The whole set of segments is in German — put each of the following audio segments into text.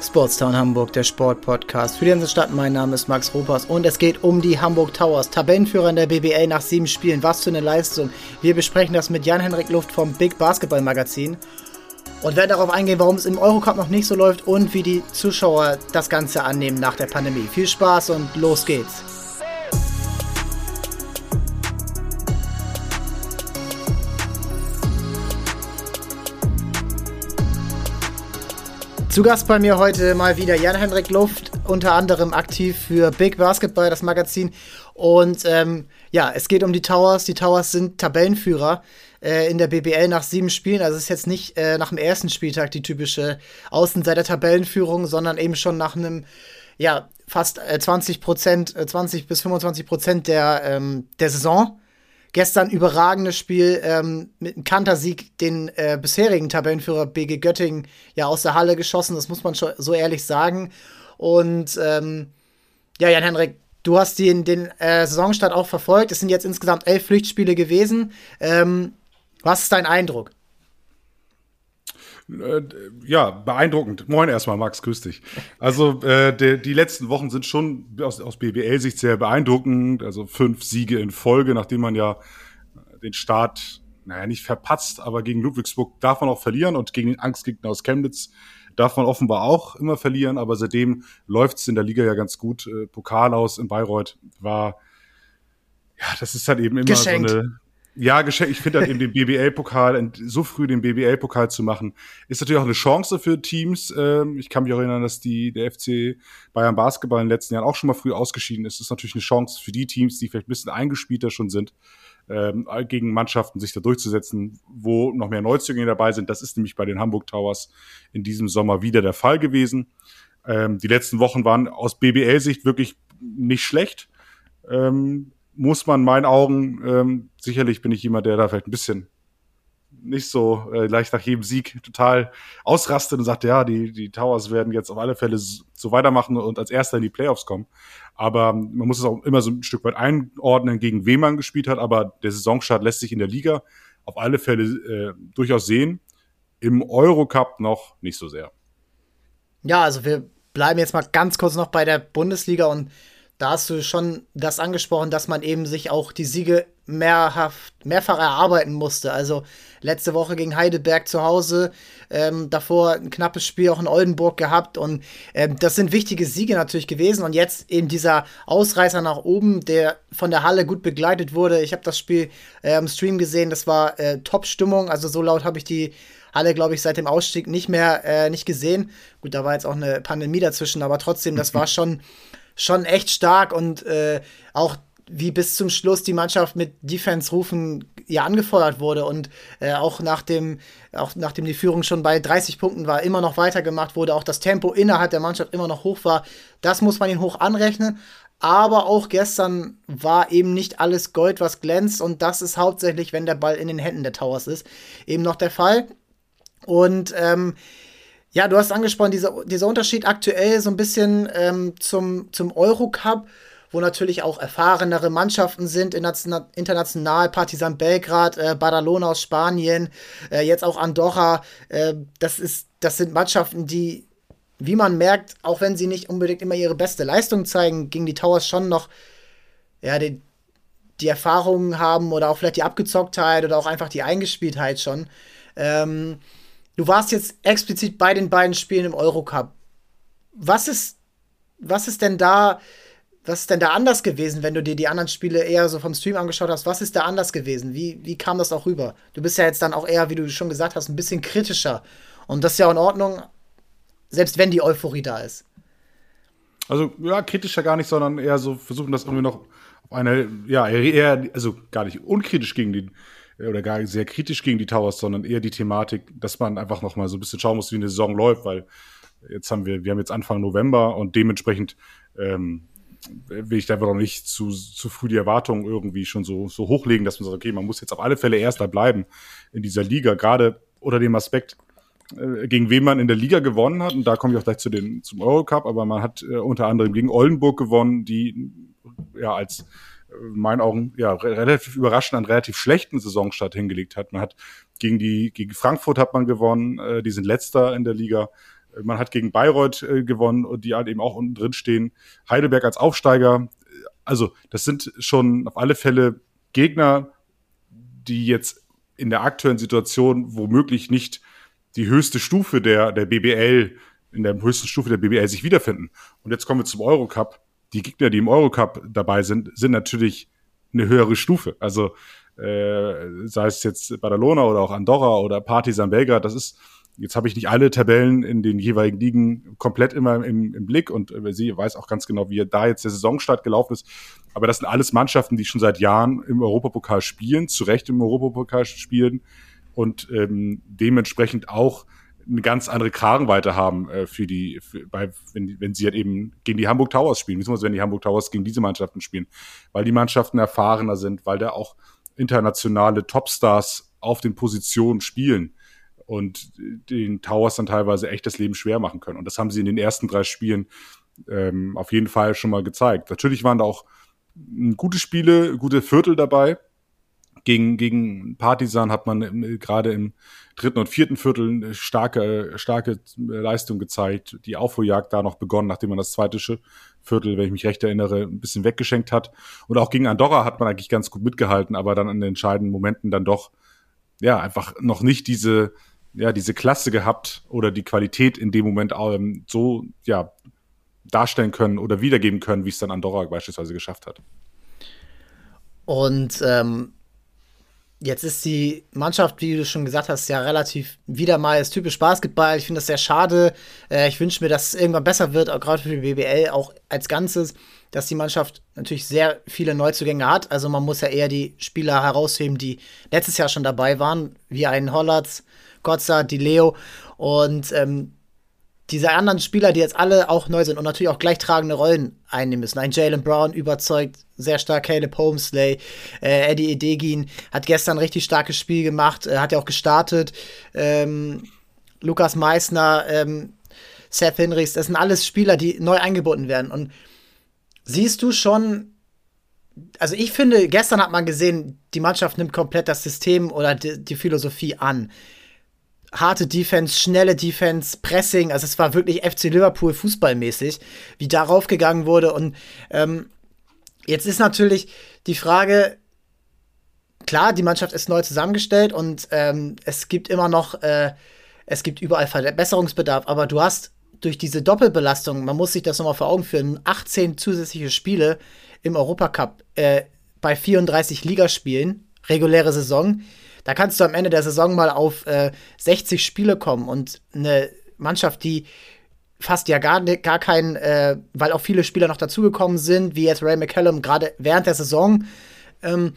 Sportstown Hamburg, der Sportpodcast für die ganze Stadt. Mein Name ist Max Ropas und es geht um die Hamburg Towers. Tabellenführer in der BBL nach sieben Spielen. Was für eine Leistung. Wir besprechen das mit Jan-Henrik Luft vom Big Basketball Magazin und werden darauf eingehen, warum es im Eurocup noch nicht so läuft und wie die Zuschauer das Ganze annehmen nach der Pandemie. Viel Spaß und los geht's. Zu Gast bei mir heute mal wieder Jan-Henrik Luft, unter anderem aktiv für Big Basketball, das Magazin. Und ähm, ja, es geht um die Towers. Die Towers sind Tabellenführer äh, in der BBL nach sieben Spielen. Also es ist jetzt nicht äh, nach dem ersten Spieltag die typische Außenseiter-Tabellenführung, sondern eben schon nach einem, ja, fast äh, 20 Prozent, 20 äh, bis 25 Prozent der, ähm, der Saison gestern überragendes Spiel ähm, mit einem Kantersieg den äh, bisherigen Tabellenführer BG Göttingen ja aus der Halle geschossen, das muss man schon so ehrlich sagen. Und ähm, ja, Jan-Henrik, du hast den, den äh, Saisonstart auch verfolgt. Es sind jetzt insgesamt elf Pflichtspiele gewesen. Ähm, was ist dein Eindruck? Äh, ja, beeindruckend. Moin erstmal, Max, grüß dich. Also äh, de, die letzten Wochen sind schon aus, aus BBL-Sicht sehr beeindruckend. Also fünf Siege in Folge, nachdem man ja den Start, naja, nicht verpatzt, aber gegen Ludwigsburg darf man auch verlieren und gegen den Angstgegner aus Chemnitz darf man offenbar auch immer verlieren, aber seitdem läuft es in der Liga ja ganz gut. Äh, Pokal aus in Bayreuth war, ja, das ist halt eben immer Geschenkt. so eine ja, ich finde halt den BBL-Pokal, so früh den BBL-Pokal zu machen, ist natürlich auch eine Chance für Teams. Ähm, ich kann mich auch erinnern, dass die, der FC Bayern Basketball in den letzten Jahren auch schon mal früh ausgeschieden ist. Das ist natürlich eine Chance für die Teams, die vielleicht ein bisschen eingespielter schon sind, ähm, gegen Mannschaften sich da durchzusetzen, wo noch mehr Neuzugänge dabei sind. Das ist nämlich bei den Hamburg Towers in diesem Sommer wieder der Fall gewesen. Ähm, die letzten Wochen waren aus BBL-Sicht wirklich nicht schlecht muss man in meinen Augen, ähm, sicherlich bin ich jemand, der da vielleicht ein bisschen nicht so äh, leicht nach jedem Sieg total ausrastet und sagt, ja, die, die Towers werden jetzt auf alle Fälle so weitermachen und als Erster in die Playoffs kommen. Aber man muss es auch immer so ein Stück weit einordnen, gegen wen man gespielt hat. Aber der Saisonstart lässt sich in der Liga auf alle Fälle äh, durchaus sehen. Im Eurocup noch nicht so sehr. Ja, also wir bleiben jetzt mal ganz kurz noch bei der Bundesliga und da hast du schon das angesprochen, dass man eben sich auch die Siege mehrhaft, mehrfach erarbeiten musste. Also letzte Woche gegen Heidelberg zu Hause, ähm, davor ein knappes Spiel auch in Oldenburg gehabt und ähm, das sind wichtige Siege natürlich gewesen und jetzt eben dieser Ausreißer nach oben, der von der Halle gut begleitet wurde. Ich habe das Spiel äh, im Stream gesehen, das war äh, Top-Stimmung, also so laut habe ich die Halle, glaube ich, seit dem Ausstieg nicht mehr äh, nicht gesehen. Gut, da war jetzt auch eine Pandemie dazwischen, aber trotzdem, das war schon schon echt stark und äh, auch wie bis zum Schluss die Mannschaft mit Defense-Rufen ja angefeuert wurde und äh, auch nachdem auch nachdem die Führung schon bei 30 Punkten war, immer noch weitergemacht wurde, auch das Tempo innerhalb der Mannschaft immer noch hoch war. Das muss man ihnen hoch anrechnen. Aber auch gestern war eben nicht alles Gold, was glänzt. Und das ist hauptsächlich, wenn der Ball in den Händen der Towers ist, eben noch der Fall. Und ähm, ja, du hast angesprochen, dieser, dieser Unterschied aktuell so ein bisschen ähm, zum, zum Eurocup, wo natürlich auch erfahrenere Mannschaften sind, international, Partizan Belgrad, äh, Badalona aus Spanien, äh, jetzt auch Andorra. Äh, das, ist, das sind Mannschaften, die, wie man merkt, auch wenn sie nicht unbedingt immer ihre beste Leistung zeigen, gegen die Towers schon noch ja, die, die Erfahrungen haben oder auch vielleicht die Abgezocktheit oder auch einfach die Eingespieltheit schon. Ähm, Du warst jetzt explizit bei den beiden Spielen im Eurocup. Was ist, was ist denn da, was ist denn da anders gewesen, wenn du dir die anderen Spiele eher so vom Stream angeschaut hast? Was ist da anders gewesen? Wie, wie kam das auch rüber? Du bist ja jetzt dann auch eher, wie du schon gesagt hast, ein bisschen kritischer. Und das ist ja in Ordnung, selbst wenn die Euphorie da ist. Also, ja, kritischer gar nicht, sondern eher so versuchen, das irgendwie noch auf eine, ja, eher, also gar nicht unkritisch gegen den oder gar sehr kritisch gegen die Towers, sondern eher die Thematik, dass man einfach noch mal so ein bisschen schauen muss, wie eine Saison läuft, weil jetzt haben wir, wir haben jetzt Anfang November und dementsprechend ähm, will ich da noch nicht zu, zu früh die Erwartungen irgendwie schon so, so hochlegen, dass man sagt, okay, man muss jetzt auf alle Fälle Erster bleiben in dieser Liga, gerade unter dem Aspekt, äh, gegen wen man in der Liga gewonnen hat. Und da komme ich auch gleich zu den, zum Eurocup, aber man hat äh, unter anderem gegen Oldenburg gewonnen, die ja als in meinen Augen ja relativ überraschend einen relativ schlechten Saisonstart hingelegt hat. Man hat gegen die gegen Frankfurt hat man gewonnen, äh, die sind letzter in der Liga. Man hat gegen Bayreuth äh, gewonnen und die halt eben auch unten drin stehen. Heidelberg als Aufsteiger. Also, das sind schon auf alle Fälle Gegner, die jetzt in der aktuellen Situation womöglich nicht die höchste Stufe der, der BBL, in der höchsten Stufe der BBL sich wiederfinden. Und jetzt kommen wir zum Eurocup. Die Gegner, die im Eurocup dabei sind, sind natürlich eine höhere Stufe. Also äh, sei es jetzt Badalona oder auch Andorra oder Partizan Belgrad, das ist, jetzt habe ich nicht alle Tabellen in den jeweiligen Ligen komplett immer im, im Blick und äh, sie weiß auch ganz genau, wie da jetzt der Saisonstart gelaufen ist. Aber das sind alles Mannschaften, die schon seit Jahren im Europapokal spielen, zu Recht im Europapokal spielen und ähm, dementsprechend auch eine ganz andere Kragenweite haben äh, für die, für, bei, wenn, wenn sie halt eben gegen die Hamburg Towers spielen, beziehungsweise wenn die Hamburg Towers gegen diese Mannschaften spielen, weil die Mannschaften erfahrener sind, weil da auch internationale Topstars auf den Positionen spielen und den Towers dann teilweise echt das Leben schwer machen können. Und das haben sie in den ersten drei Spielen ähm, auf jeden Fall schon mal gezeigt. Natürlich waren da auch gute Spiele, gute Viertel dabei. Gegen, gegen Partisan hat man äh, gerade im dritten und vierten Viertel eine starke, starke Leistung gezeigt. Die Aufholjagd da noch begonnen, nachdem man das zweite Viertel, wenn ich mich recht erinnere, ein bisschen weggeschenkt hat. Und auch gegen Andorra hat man eigentlich ganz gut mitgehalten, aber dann an den entscheidenden Momenten dann doch, ja, einfach noch nicht diese, ja, diese Klasse gehabt oder die Qualität in dem Moment ähm, so, ja, darstellen können oder wiedergeben können, wie es dann Andorra beispielsweise geschafft hat. Und ähm, Jetzt ist die Mannschaft, wie du schon gesagt hast, ja relativ wieder mal ist typisch Basketball. Ich finde das sehr schade. Äh, ich wünsche mir, dass es irgendwann besser wird, auch gerade für die BBL, auch als Ganzes, dass die Mannschaft natürlich sehr viele Neuzugänge hat. Also man muss ja eher die Spieler herausheben, die letztes Jahr schon dabei waren, wie ein Hollatz, Gotza, die Leo. Und ähm, diese anderen Spieler, die jetzt alle auch neu sind und natürlich auch gleichtragende Rollen einnehmen müssen. Ein Jalen Brown überzeugt sehr stark Caleb Homesley, äh, Eddie Edegin hat gestern ein richtig starkes Spiel gemacht, äh, hat ja auch gestartet. Ähm, Lukas Meissner, ähm, Seth Hinrichs, das sind alles Spieler, die neu eingebunden werden. Und siehst du schon, also ich finde, gestern hat man gesehen, die Mannschaft nimmt komplett das System oder die, die Philosophie an harte Defense, schnelle Defense, Pressing. Also es war wirklich FC Liverpool fußballmäßig, wie darauf gegangen wurde. Und ähm, jetzt ist natürlich die Frage, klar, die Mannschaft ist neu zusammengestellt und ähm, es gibt immer noch, äh, es gibt überall Verbesserungsbedarf, aber du hast durch diese Doppelbelastung, man muss sich das nochmal vor Augen führen, 18 zusätzliche Spiele im Europacup äh, bei 34 Ligaspielen, reguläre Saison da kannst du am Ende der Saison mal auf äh, 60 Spiele kommen und eine Mannschaft, die fast ja gar, gar kein, äh, weil auch viele Spieler noch dazugekommen sind, wie jetzt Ray McCallum, gerade während der Saison. Ähm,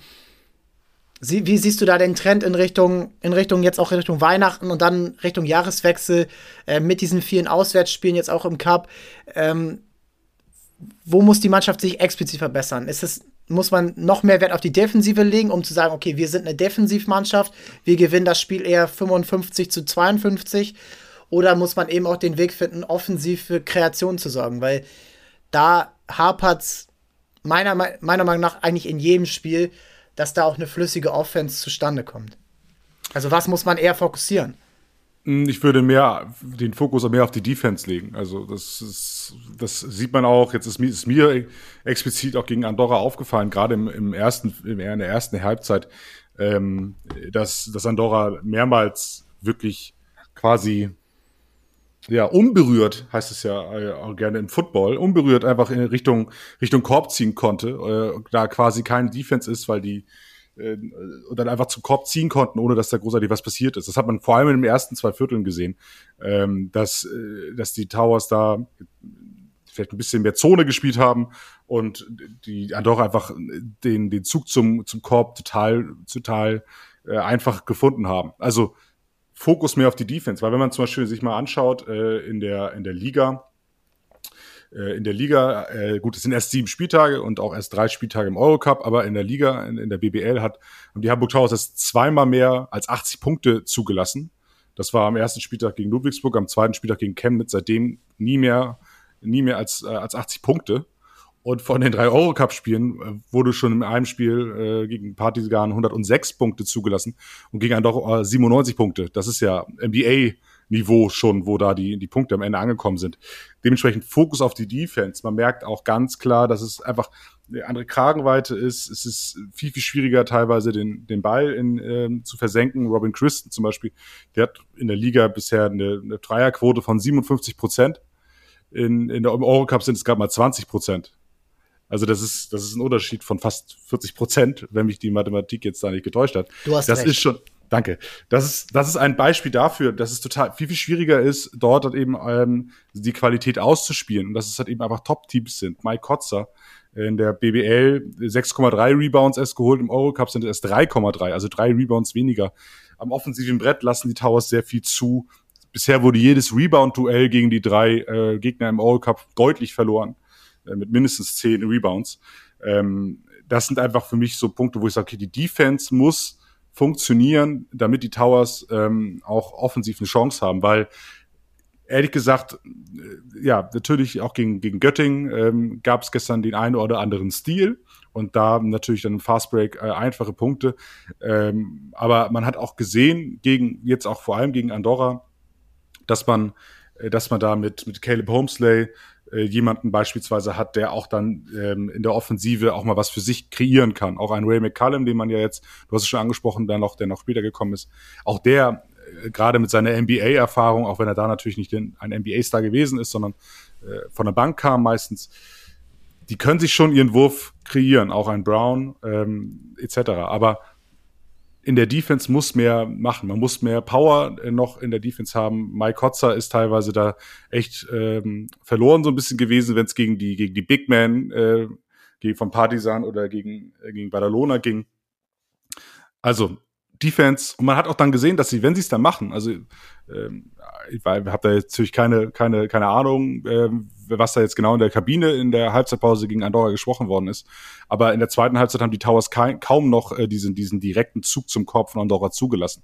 sie, wie siehst du da den Trend in Richtung, in Richtung jetzt auch in Richtung Weihnachten und dann Richtung Jahreswechsel äh, mit diesen vielen Auswärtsspielen jetzt auch im Cup? Ähm, wo muss die Mannschaft sich explizit verbessern? Ist es muss man noch mehr Wert auf die Defensive legen, um zu sagen, okay, wir sind eine Defensivmannschaft, wir gewinnen das Spiel eher 55 zu 52? Oder muss man eben auch den Weg finden, offensiv für Kreation zu sorgen? Weil da hapert es meiner, meiner Meinung nach eigentlich in jedem Spiel, dass da auch eine flüssige Offense zustande kommt. Also was muss man eher fokussieren? Hm, ich würde mehr den Fokus mehr auf die Defense legen. Also das ist, das sieht man auch. Jetzt ist mir, ist mir explizit auch gegen Andorra aufgefallen, gerade im, im ersten, in der ersten Halbzeit, ähm, dass, dass Andorra mehrmals wirklich quasi ja, unberührt, heißt es ja äh, auch gerne im Football, unberührt einfach in Richtung, Richtung Korb ziehen konnte, äh, da quasi kein Defense ist, weil die äh, und dann einfach zum Korb ziehen konnten, ohne dass da großartig was passiert ist. Das hat man vor allem in den ersten zwei Vierteln gesehen, ähm, dass, äh, dass die Towers da vielleicht ein bisschen mehr Zone gespielt haben und die Andorra einfach den, den Zug zum, zum Korb total, total äh, einfach gefunden haben. Also Fokus mehr auf die Defense, weil wenn man zum Beispiel sich mal anschaut äh, in, der, in der Liga, äh, in der Liga, äh, gut, es sind erst sieben Spieltage und auch erst drei Spieltage im Eurocup, aber in der Liga, in, in der BBL hat haben die Hamburg Towers das zweimal mehr als 80 Punkte zugelassen. Das war am ersten Spieltag gegen Ludwigsburg, am zweiten Spieltag gegen Chemnitz, seitdem nie mehr, nie mehr als, äh, als 80 Punkte. Und von den drei Eurocup-Spielen äh, wurde schon in einem Spiel äh, gegen Partisan 106 Punkte zugelassen und gegen Andorra 97 Punkte. Das ist ja NBA Niveau schon, wo da die, die Punkte am Ende angekommen sind. Dementsprechend Fokus auf die Defense. Man merkt auch ganz klar, dass es einfach eine andere Kragenweite ist. Es ist viel, viel schwieriger, teilweise den, den Ball in, ähm, zu versenken. Robin Christen zum Beispiel, der hat in der Liga bisher eine, eine Dreierquote von 57 Prozent. In, in der Eurocup sind es gerade mal 20 Prozent. Also das ist, das ist ein Unterschied von fast 40 Prozent, wenn mich die Mathematik jetzt da nicht getäuscht hat. Du hast das recht. ist schon, danke. Das ist, das ist ein Beispiel dafür, dass es total viel, viel schwieriger ist, dort halt eben ähm, die Qualität auszuspielen und dass es halt eben einfach Top-Teams sind. Mike Kotzer in der BBL 6,3 Rebounds erst geholt, im Eurocup sind es erst 3,3, also drei Rebounds weniger. Am offensiven Brett lassen die Towers sehr viel zu. Bisher wurde jedes Rebound-Duell gegen die drei äh, Gegner im Eurocup deutlich verloren. Äh, mit mindestens zehn Rebounds. Ähm, das sind einfach für mich so Punkte, wo ich sage, okay, die Defense muss funktionieren, damit die Towers ähm, auch offensiv eine Chance haben, weil ehrlich gesagt, äh, ja, natürlich auch gegen, gegen Göttingen ähm, gab es gestern den einen oder anderen Stil und da natürlich dann im Fastbreak äh, einfache Punkte. Ähm, aber man hat auch gesehen, gegen, jetzt auch vor allem gegen Andorra, dass man, äh, dass man da mit, mit Caleb Homesley äh, jemanden beispielsweise hat, der auch dann ähm, in der Offensive auch mal was für sich kreieren kann. Auch ein Ray McCallum, den man ja jetzt, du hast es schon angesprochen, der noch, der noch später gekommen ist, auch der äh, gerade mit seiner NBA-Erfahrung, auch wenn er da natürlich nicht ein NBA-Star gewesen ist, sondern äh, von der Bank kam meistens, die können sich schon ihren Wurf kreieren, auch ein Brown ähm, etc. Aber in der Defense muss mehr machen. Man muss mehr Power äh, noch in der Defense haben. Mike Kotzer ist teilweise da echt ähm, verloren so ein bisschen gewesen, wenn es gegen die gegen die Big Man äh, von Partisan oder gegen äh, gegen Badalona ging. Also Defense und man hat auch dann gesehen, dass sie, wenn sie es dann machen, also ähm, ich habe da jetzt natürlich keine keine keine Ahnung, ähm, was da jetzt genau in der Kabine in der Halbzeitpause gegen Andorra gesprochen worden ist. Aber in der zweiten Halbzeit haben die Towers kaum noch äh, diesen, diesen direkten Zug zum Korb von Andorra zugelassen.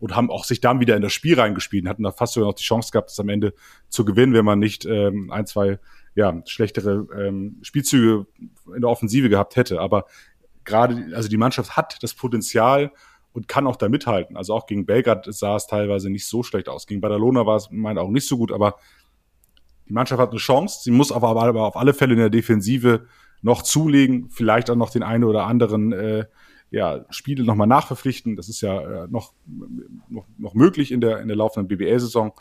Und haben auch sich dann wieder in das Spiel reingespielt und hatten da fast sogar noch die Chance gehabt, das am Ende zu gewinnen, wenn man nicht ähm, ein, zwei ja, schlechtere ähm, Spielzüge in der Offensive gehabt hätte. Aber gerade, also die Mannschaft hat das Potenzial und kann auch da mithalten. Also auch gegen Belgrad sah es teilweise nicht so schlecht aus. Gegen Badalona war es meint auch nicht so gut, aber die Mannschaft hat eine Chance. Sie muss aber, aber auf alle Fälle in der Defensive noch zulegen, vielleicht auch noch den einen oder anderen äh, ja, Spiele nochmal nachverpflichten. Das ist ja äh, noch, noch, noch möglich in der, in der laufenden BBL-Saison.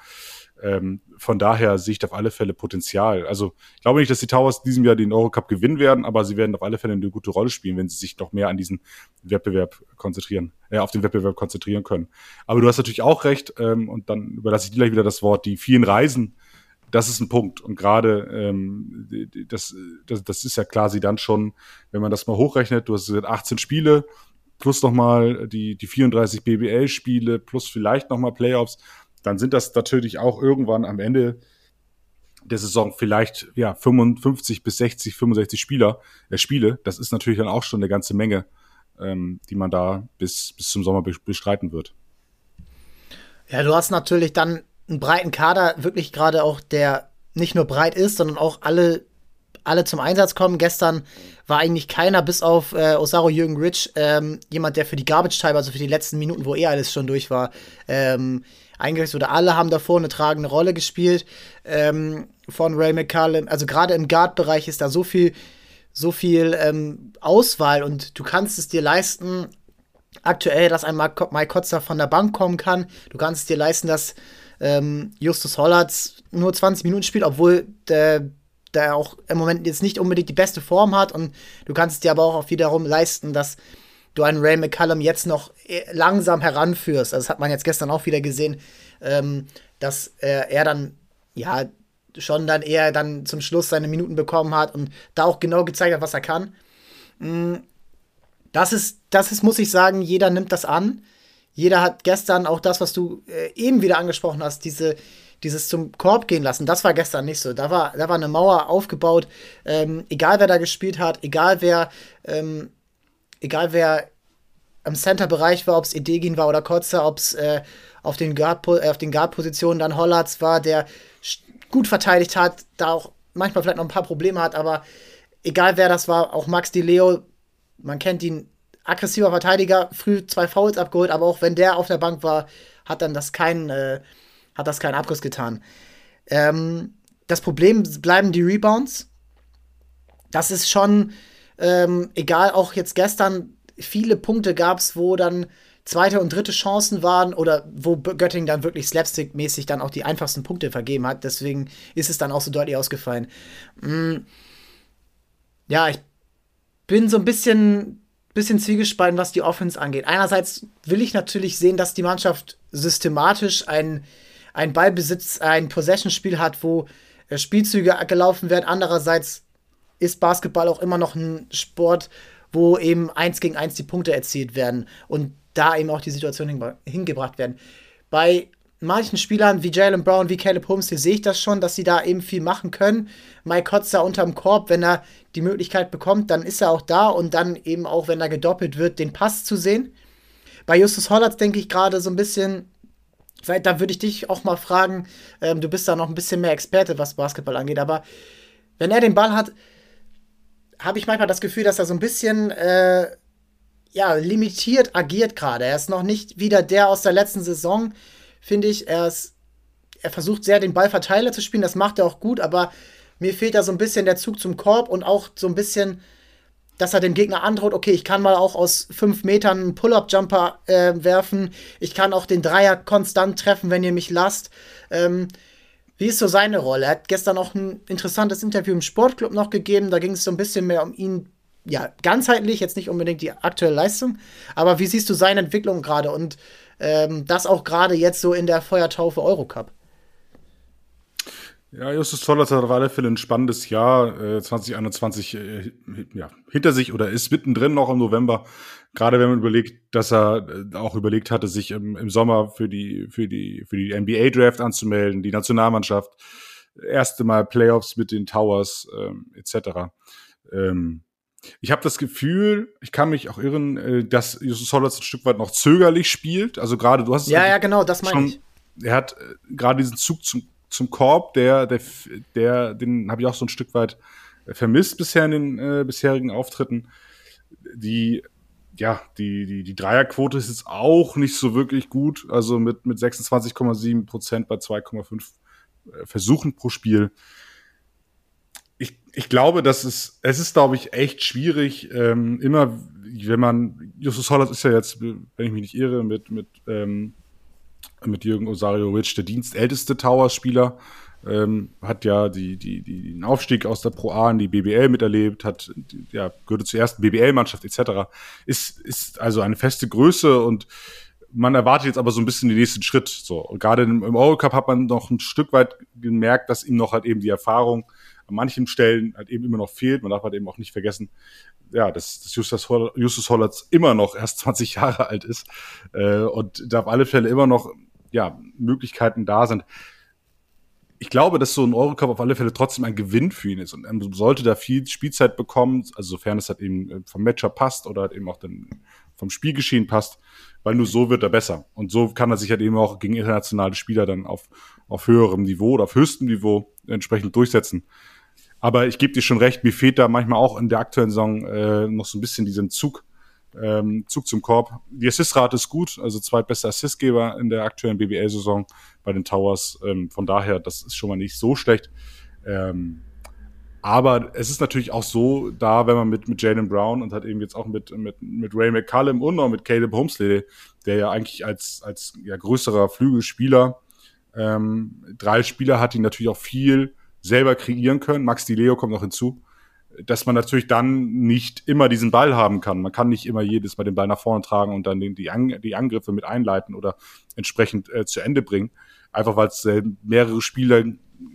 Ähm, von daher sehe ich auf alle Fälle Potenzial. Also ich glaube nicht, dass die Towers diesem Jahr den Eurocup gewinnen werden, aber sie werden auf alle Fälle eine gute Rolle spielen, wenn sie sich noch mehr an diesen Wettbewerb konzentrieren, äh, auf den Wettbewerb konzentrieren können. Aber du hast natürlich auch recht, ähm, und dann überlasse ich dir gleich wieder das Wort, die vielen Reisen das ist ein Punkt. Und gerade ähm, das, das, das ist ja quasi dann schon, wenn man das mal hochrechnet, du hast 18 Spiele plus nochmal die, die 34 BBL-Spiele plus vielleicht nochmal Playoffs, dann sind das natürlich auch irgendwann am Ende der Saison vielleicht ja 55 bis 60, 65 Spieler, äh, Spiele. Das ist natürlich dann auch schon eine ganze Menge, ähm, die man da bis, bis zum Sommer bestreiten wird. Ja, du hast natürlich dann einen breiten Kader, wirklich gerade auch, der nicht nur breit ist, sondern auch alle, alle zum Einsatz kommen. Gestern war eigentlich keiner, bis auf äh, Osaru Jürgen Rich, ähm, jemand, der für die Garbage Time, also für die letzten Minuten, wo eh alles schon durch war, ähm, eingerichtet oder alle haben davor eine tragende Rolle gespielt ähm, von Ray McCallum. Also gerade im Guard-Bereich ist da so viel, so viel ähm, Auswahl und du kannst es dir leisten, aktuell, dass ein Mike Kotzer von der Bank kommen kann. Du kannst es dir leisten, dass ähm, Justus Hollatz nur 20 Minuten spielt, obwohl der, der auch im Moment jetzt nicht unbedingt die beste Form hat. Und du kannst es dir aber auch wiederum leisten, dass du einen Ray McCallum jetzt noch äh, langsam heranführst. Also das hat man jetzt gestern auch wieder gesehen, ähm, dass äh, er dann, ja, schon dann eher dann zum Schluss seine Minuten bekommen hat und da auch genau gezeigt hat, was er kann. Mm, das ist, das ist, muss ich sagen, jeder nimmt das an. Jeder hat gestern auch das, was du äh, eben wieder angesprochen hast, diese, dieses zum Korb gehen lassen, das war gestern nicht so. Da war, da war eine Mauer aufgebaut, ähm, egal wer da gespielt hat, egal wer, ähm, egal wer im Center-Bereich war, ob es Edegin war oder Kotze, ob es äh, auf den Guard, äh, auf den Guard-Positionen dann Hollatz war, der gut verteidigt hat, da auch manchmal vielleicht noch ein paar Probleme hat, aber egal wer das war, auch Max Di Leo, man kennt ihn aggressiver Verteidiger, früh zwei Fouls abgeholt, aber auch wenn der auf der Bank war, hat dann das keinen, äh, hat das keinen Abriss getan. Ähm, das Problem bleiben die Rebounds. Das ist schon ähm, egal, auch jetzt gestern viele Punkte gab es, wo dann zweite und dritte Chancen waren oder wo Göttingen dann wirklich slapstick-mäßig dann auch die einfachsten Punkte vergeben hat. Deswegen ist es dann auch so deutlich ausgefallen. Mm. Ja, ich bin so ein bisschen, bisschen zwiegespalten, was die Offense angeht. Einerseits will ich natürlich sehen, dass die Mannschaft systematisch ein, ein Ballbesitz, ein Possession-Spiel hat, wo äh, Spielzüge gelaufen werden. Andererseits ist Basketball auch immer noch ein Sport, wo eben eins gegen eins die Punkte erzielt werden und da eben auch die Situation hingebracht werden. Bei manchen Spielern wie Jalen Brown, wie Caleb Holmes, hier sehe ich das schon, dass sie da eben viel machen können. Mike Kotzer unterm Korb, wenn er die Möglichkeit bekommt, dann ist er auch da und dann eben auch, wenn er gedoppelt wird, den Pass zu sehen. Bei Justus Hollatz denke ich gerade so ein bisschen, da würde ich dich auch mal fragen, ähm, du bist da noch ein bisschen mehr Experte, was Basketball angeht, aber wenn er den Ball hat, habe ich manchmal das Gefühl, dass er so ein bisschen äh, ja, limitiert agiert gerade. Er ist noch nicht wieder der aus der letzten Saison, finde ich. Er, ist, er versucht sehr, den Ballverteiler zu spielen. Das macht er auch gut, aber mir fehlt da so ein bisschen der Zug zum Korb und auch so ein bisschen, dass er dem Gegner androht, okay, ich kann mal auch aus fünf Metern einen Pull-Up-Jumper äh, werfen. Ich kann auch den Dreier konstant treffen, wenn ihr mich lasst. Ähm, wie ist so seine Rolle? Er hat gestern auch ein interessantes Interview im Sportclub noch gegeben. Da ging es so ein bisschen mehr um ihn, ja, ganzheitlich, jetzt nicht unbedingt die aktuelle Leistung. Aber wie siehst du seine Entwicklung gerade und ähm, das auch gerade jetzt so in der Feuertaufe Eurocup? Ja, Justus Zollers hat auf alle Fälle ein spannendes Jahr äh, 2021 äh, ja, hinter sich oder ist mittendrin noch im November. Gerade wenn man überlegt, dass er äh, auch überlegt hatte, sich im, im Sommer für die, für die, für die NBA-Draft anzumelden, die Nationalmannschaft, erste Mal Playoffs mit den Towers ähm, etc. Ähm, ich habe das Gefühl, ich kann mich auch irren, äh, dass Justus Hollatz ein Stück weit noch zögerlich spielt. Also gerade, du hast Ja, ja, genau, das meine ich. Er hat äh, gerade diesen Zug zum zum Korb, der, der, der den habe ich auch so ein Stück weit vermisst bisher in den äh, bisherigen Auftritten. Die, ja, die, die, die Dreierquote ist jetzt auch nicht so wirklich gut. Also mit, mit 26,7 Prozent bei 2,5 äh, Versuchen pro Spiel. Ich, glaube, dass es, es ist, glaube ich, echt schwierig, ähm, immer, wenn man, Justus Hollers ist ja jetzt, wenn ich mich nicht irre, mit, mit ähm, mit Jürgen Osario-Rich, der dienstälteste Towers-Spieler, ähm, hat ja die, die, die, den Aufstieg aus der Pro A in die BBL miterlebt, hat, ja, gehörte zur ersten BBL-Mannschaft etc. Ist, ist also eine feste Größe und man erwartet jetzt aber so ein bisschen den nächsten Schritt. So, gerade im, im Eurocup hat man noch ein Stück weit gemerkt, dass ihm noch halt eben die Erfahrung an manchen Stellen halt eben immer noch fehlt. Man darf halt eben auch nicht vergessen, ja, dass, dass Justus, Holl Justus Hollatz immer noch erst 20 Jahre alt ist äh, und da auf alle Fälle immer noch ja, Möglichkeiten da sind. Ich glaube, dass so ein Eurocup auf alle Fälle trotzdem ein Gewinn für ihn ist und er sollte da viel Spielzeit bekommen, also sofern es halt eben äh, vom Matcher passt oder halt eben auch dann vom Spielgeschehen passt, weil nur so wird er besser. Und so kann er sich halt eben auch gegen internationale Spieler dann auf, auf höherem Niveau oder auf höchstem Niveau entsprechend durchsetzen. Aber ich gebe dir schon recht, mir fehlt da manchmal auch in der aktuellen Saison äh, noch so ein bisschen diesen Zug, ähm, Zug zum Korb. Die Assistrate ist gut, also zweitbester Assistgeber in der aktuellen BBL-Saison bei den Towers. Ähm, von daher, das ist schon mal nicht so schlecht. Ähm, aber es ist natürlich auch so, da, wenn man mit, mit Jalen Brown und hat eben jetzt auch mit, mit, mit Ray McCallum und noch mit Caleb Homesley, der ja eigentlich als, als ja, größerer Flügelspieler ähm, drei Spieler hat, die natürlich auch viel selber kreieren können. Max Di Leo kommt noch hinzu, dass man natürlich dann nicht immer diesen Ball haben kann. Man kann nicht immer jedes Mal den Ball nach vorne tragen und dann die, An die Angriffe mit einleiten oder entsprechend äh, zu Ende bringen. Einfach weil es äh, mehrere Spieler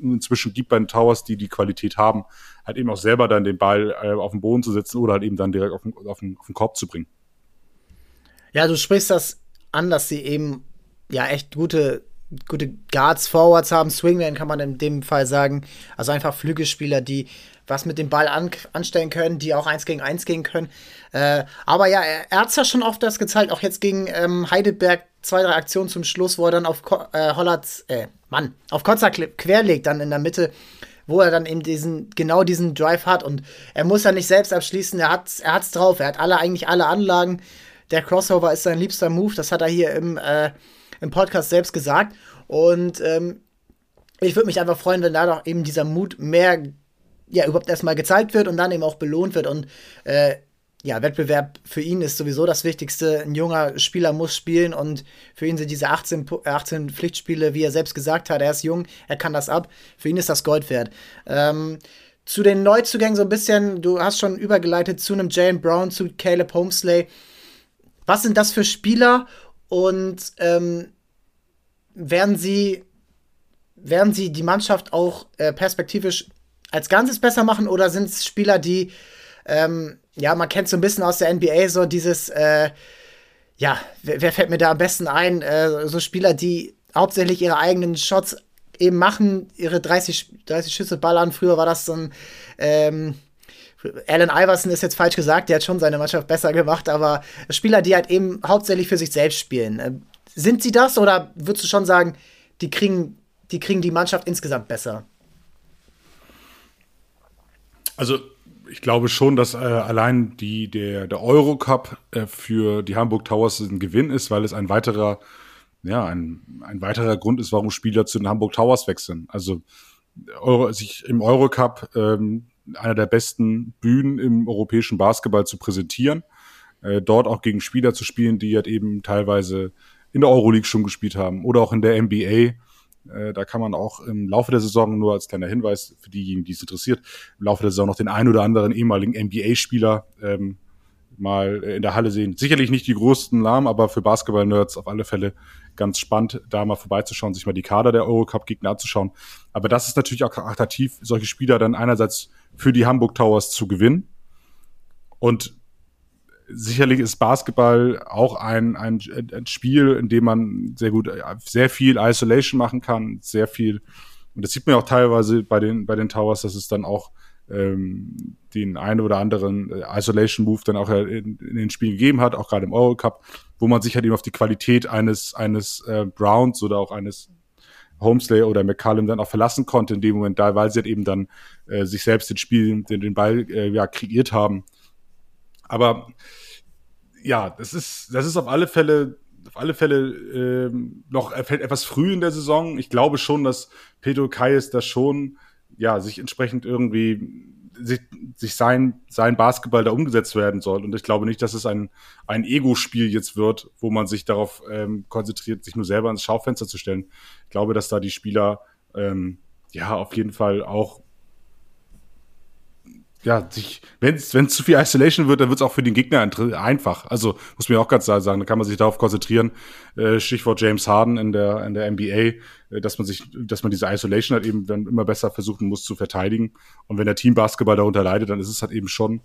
inzwischen gibt bei den Towers, die die Qualität haben, halt eben auch selber dann den Ball äh, auf den Boden zu setzen oder halt eben dann direkt auf den, auf den, auf den Korb zu bringen. Ja, du sprichst das an, dass sie eben ja echt gute gute Guards, Forwards haben, Swingman kann man in dem Fall sagen. Also einfach Flügelspieler, die was mit dem Ball an, anstellen können, die auch eins gegen eins gehen können. Äh, aber ja, er, er hat ja schon oft das gezeigt, auch jetzt gegen ähm, Heidelberg zwei, drei Aktionen zum Schluss, wo er dann auf Ko äh, Hollards, äh, Mann, auf Kotzer querlegt, dann in der Mitte, wo er dann eben diesen, genau diesen Drive hat und er muss ja nicht selbst abschließen, er hat er hat's drauf, er hat alle, eigentlich alle Anlagen. Der Crossover ist sein liebster Move, das hat er hier im, äh, im Podcast selbst gesagt. Und ähm, ich würde mich einfach freuen, wenn da doch eben dieser Mut mehr, ja, überhaupt erstmal gezeigt wird und dann eben auch belohnt wird. Und äh, ja, Wettbewerb für ihn ist sowieso das Wichtigste. Ein junger Spieler muss spielen und für ihn sind diese 18, 18 Pflichtspiele, wie er selbst gesagt hat, er ist jung, er kann das ab. Für ihn ist das Gold wert. Ähm, zu den Neuzugängen so ein bisschen, du hast schon übergeleitet zu einem Jalen Brown, zu Caleb Homesley. Was sind das für Spieler und ähm, werden sie, werden sie die Mannschaft auch äh, perspektivisch als Ganzes besser machen oder sind es Spieler, die ähm, ja, man kennt so ein bisschen aus der NBA so dieses, äh, ja, wer, wer, fällt mir da am besten ein? Äh, so Spieler, die hauptsächlich ihre eigenen Shots eben machen, ihre 30, 30 Schüsse ballern. Früher war das so ein, ähm, Allen Iverson ist jetzt falsch gesagt, der hat schon seine Mannschaft besser gemacht, aber Spieler, die halt eben hauptsächlich für sich selbst spielen. Äh, sind sie das oder würdest du schon sagen, die kriegen, die kriegen die Mannschaft insgesamt besser? Also ich glaube schon, dass äh, allein die, der, der Eurocup äh, für die Hamburg Towers ein Gewinn ist, weil es ein weiterer, ja, ein, ein weiterer Grund ist, warum Spieler zu den Hamburg Towers wechseln. Also Euro, sich im Eurocup ähm, einer der besten Bühnen im europäischen Basketball zu präsentieren, äh, dort auch gegen Spieler zu spielen, die halt eben teilweise in der Euroleague schon gespielt haben oder auch in der NBA äh, da kann man auch im Laufe der Saison, nur als kleiner Hinweis für diejenigen, die es interessiert, im Laufe der Saison noch den einen oder anderen ehemaligen NBA-Spieler ähm, mal äh, in der Halle sehen. Sicherlich nicht die größten Namen, aber für Basketball-Nerds auf alle Fälle ganz spannend, da mal vorbeizuschauen, sich mal die Kader der Eurocup-Gegner anzuschauen. Aber das ist natürlich auch attraktiv, solche Spieler dann einerseits für die Hamburg Towers zu gewinnen. Und sicherlich ist Basketball auch ein, ein, ein Spiel, in dem man sehr gut, sehr viel Isolation machen kann, sehr viel, und das sieht man auch teilweise bei den, bei den Towers, dass es dann auch ähm, den einen oder anderen äh, Isolation Move dann auch in, in den Spielen gegeben hat, auch gerade im Eurocup, wo man sich halt eben auf die Qualität eines, eines äh, Browns oder auch eines Homesley oder McCallum dann auch verlassen konnte in dem Moment da, weil sie halt eben dann äh, sich selbst den Spiel, den, den Ball äh, ja, kreiert haben aber ja, das ist, das ist auf alle Fälle, auf alle Fälle ähm, noch etwas früh in der Saison. Ich glaube schon, dass Pedro Kayes da schon ja sich entsprechend irgendwie sich, sich sein, sein Basketball da umgesetzt werden soll. Und ich glaube nicht, dass es ein, ein Ego-Spiel jetzt wird, wo man sich darauf ähm, konzentriert, sich nur selber ins Schaufenster zu stellen. Ich glaube, dass da die Spieler ähm, ja auf jeden Fall auch ja, sich, wenn es zu viel Isolation wird, dann wird es auch für den Gegner einfach. Also muss mir auch ganz klar sagen, da kann man sich darauf konzentrieren. Äh, Stichwort James Harden in der in der NBA, äh, dass man sich, dass man diese Isolation halt eben dann immer besser versuchen muss zu verteidigen. Und wenn der Team Basketball darunter leidet, dann ist es halt eben schon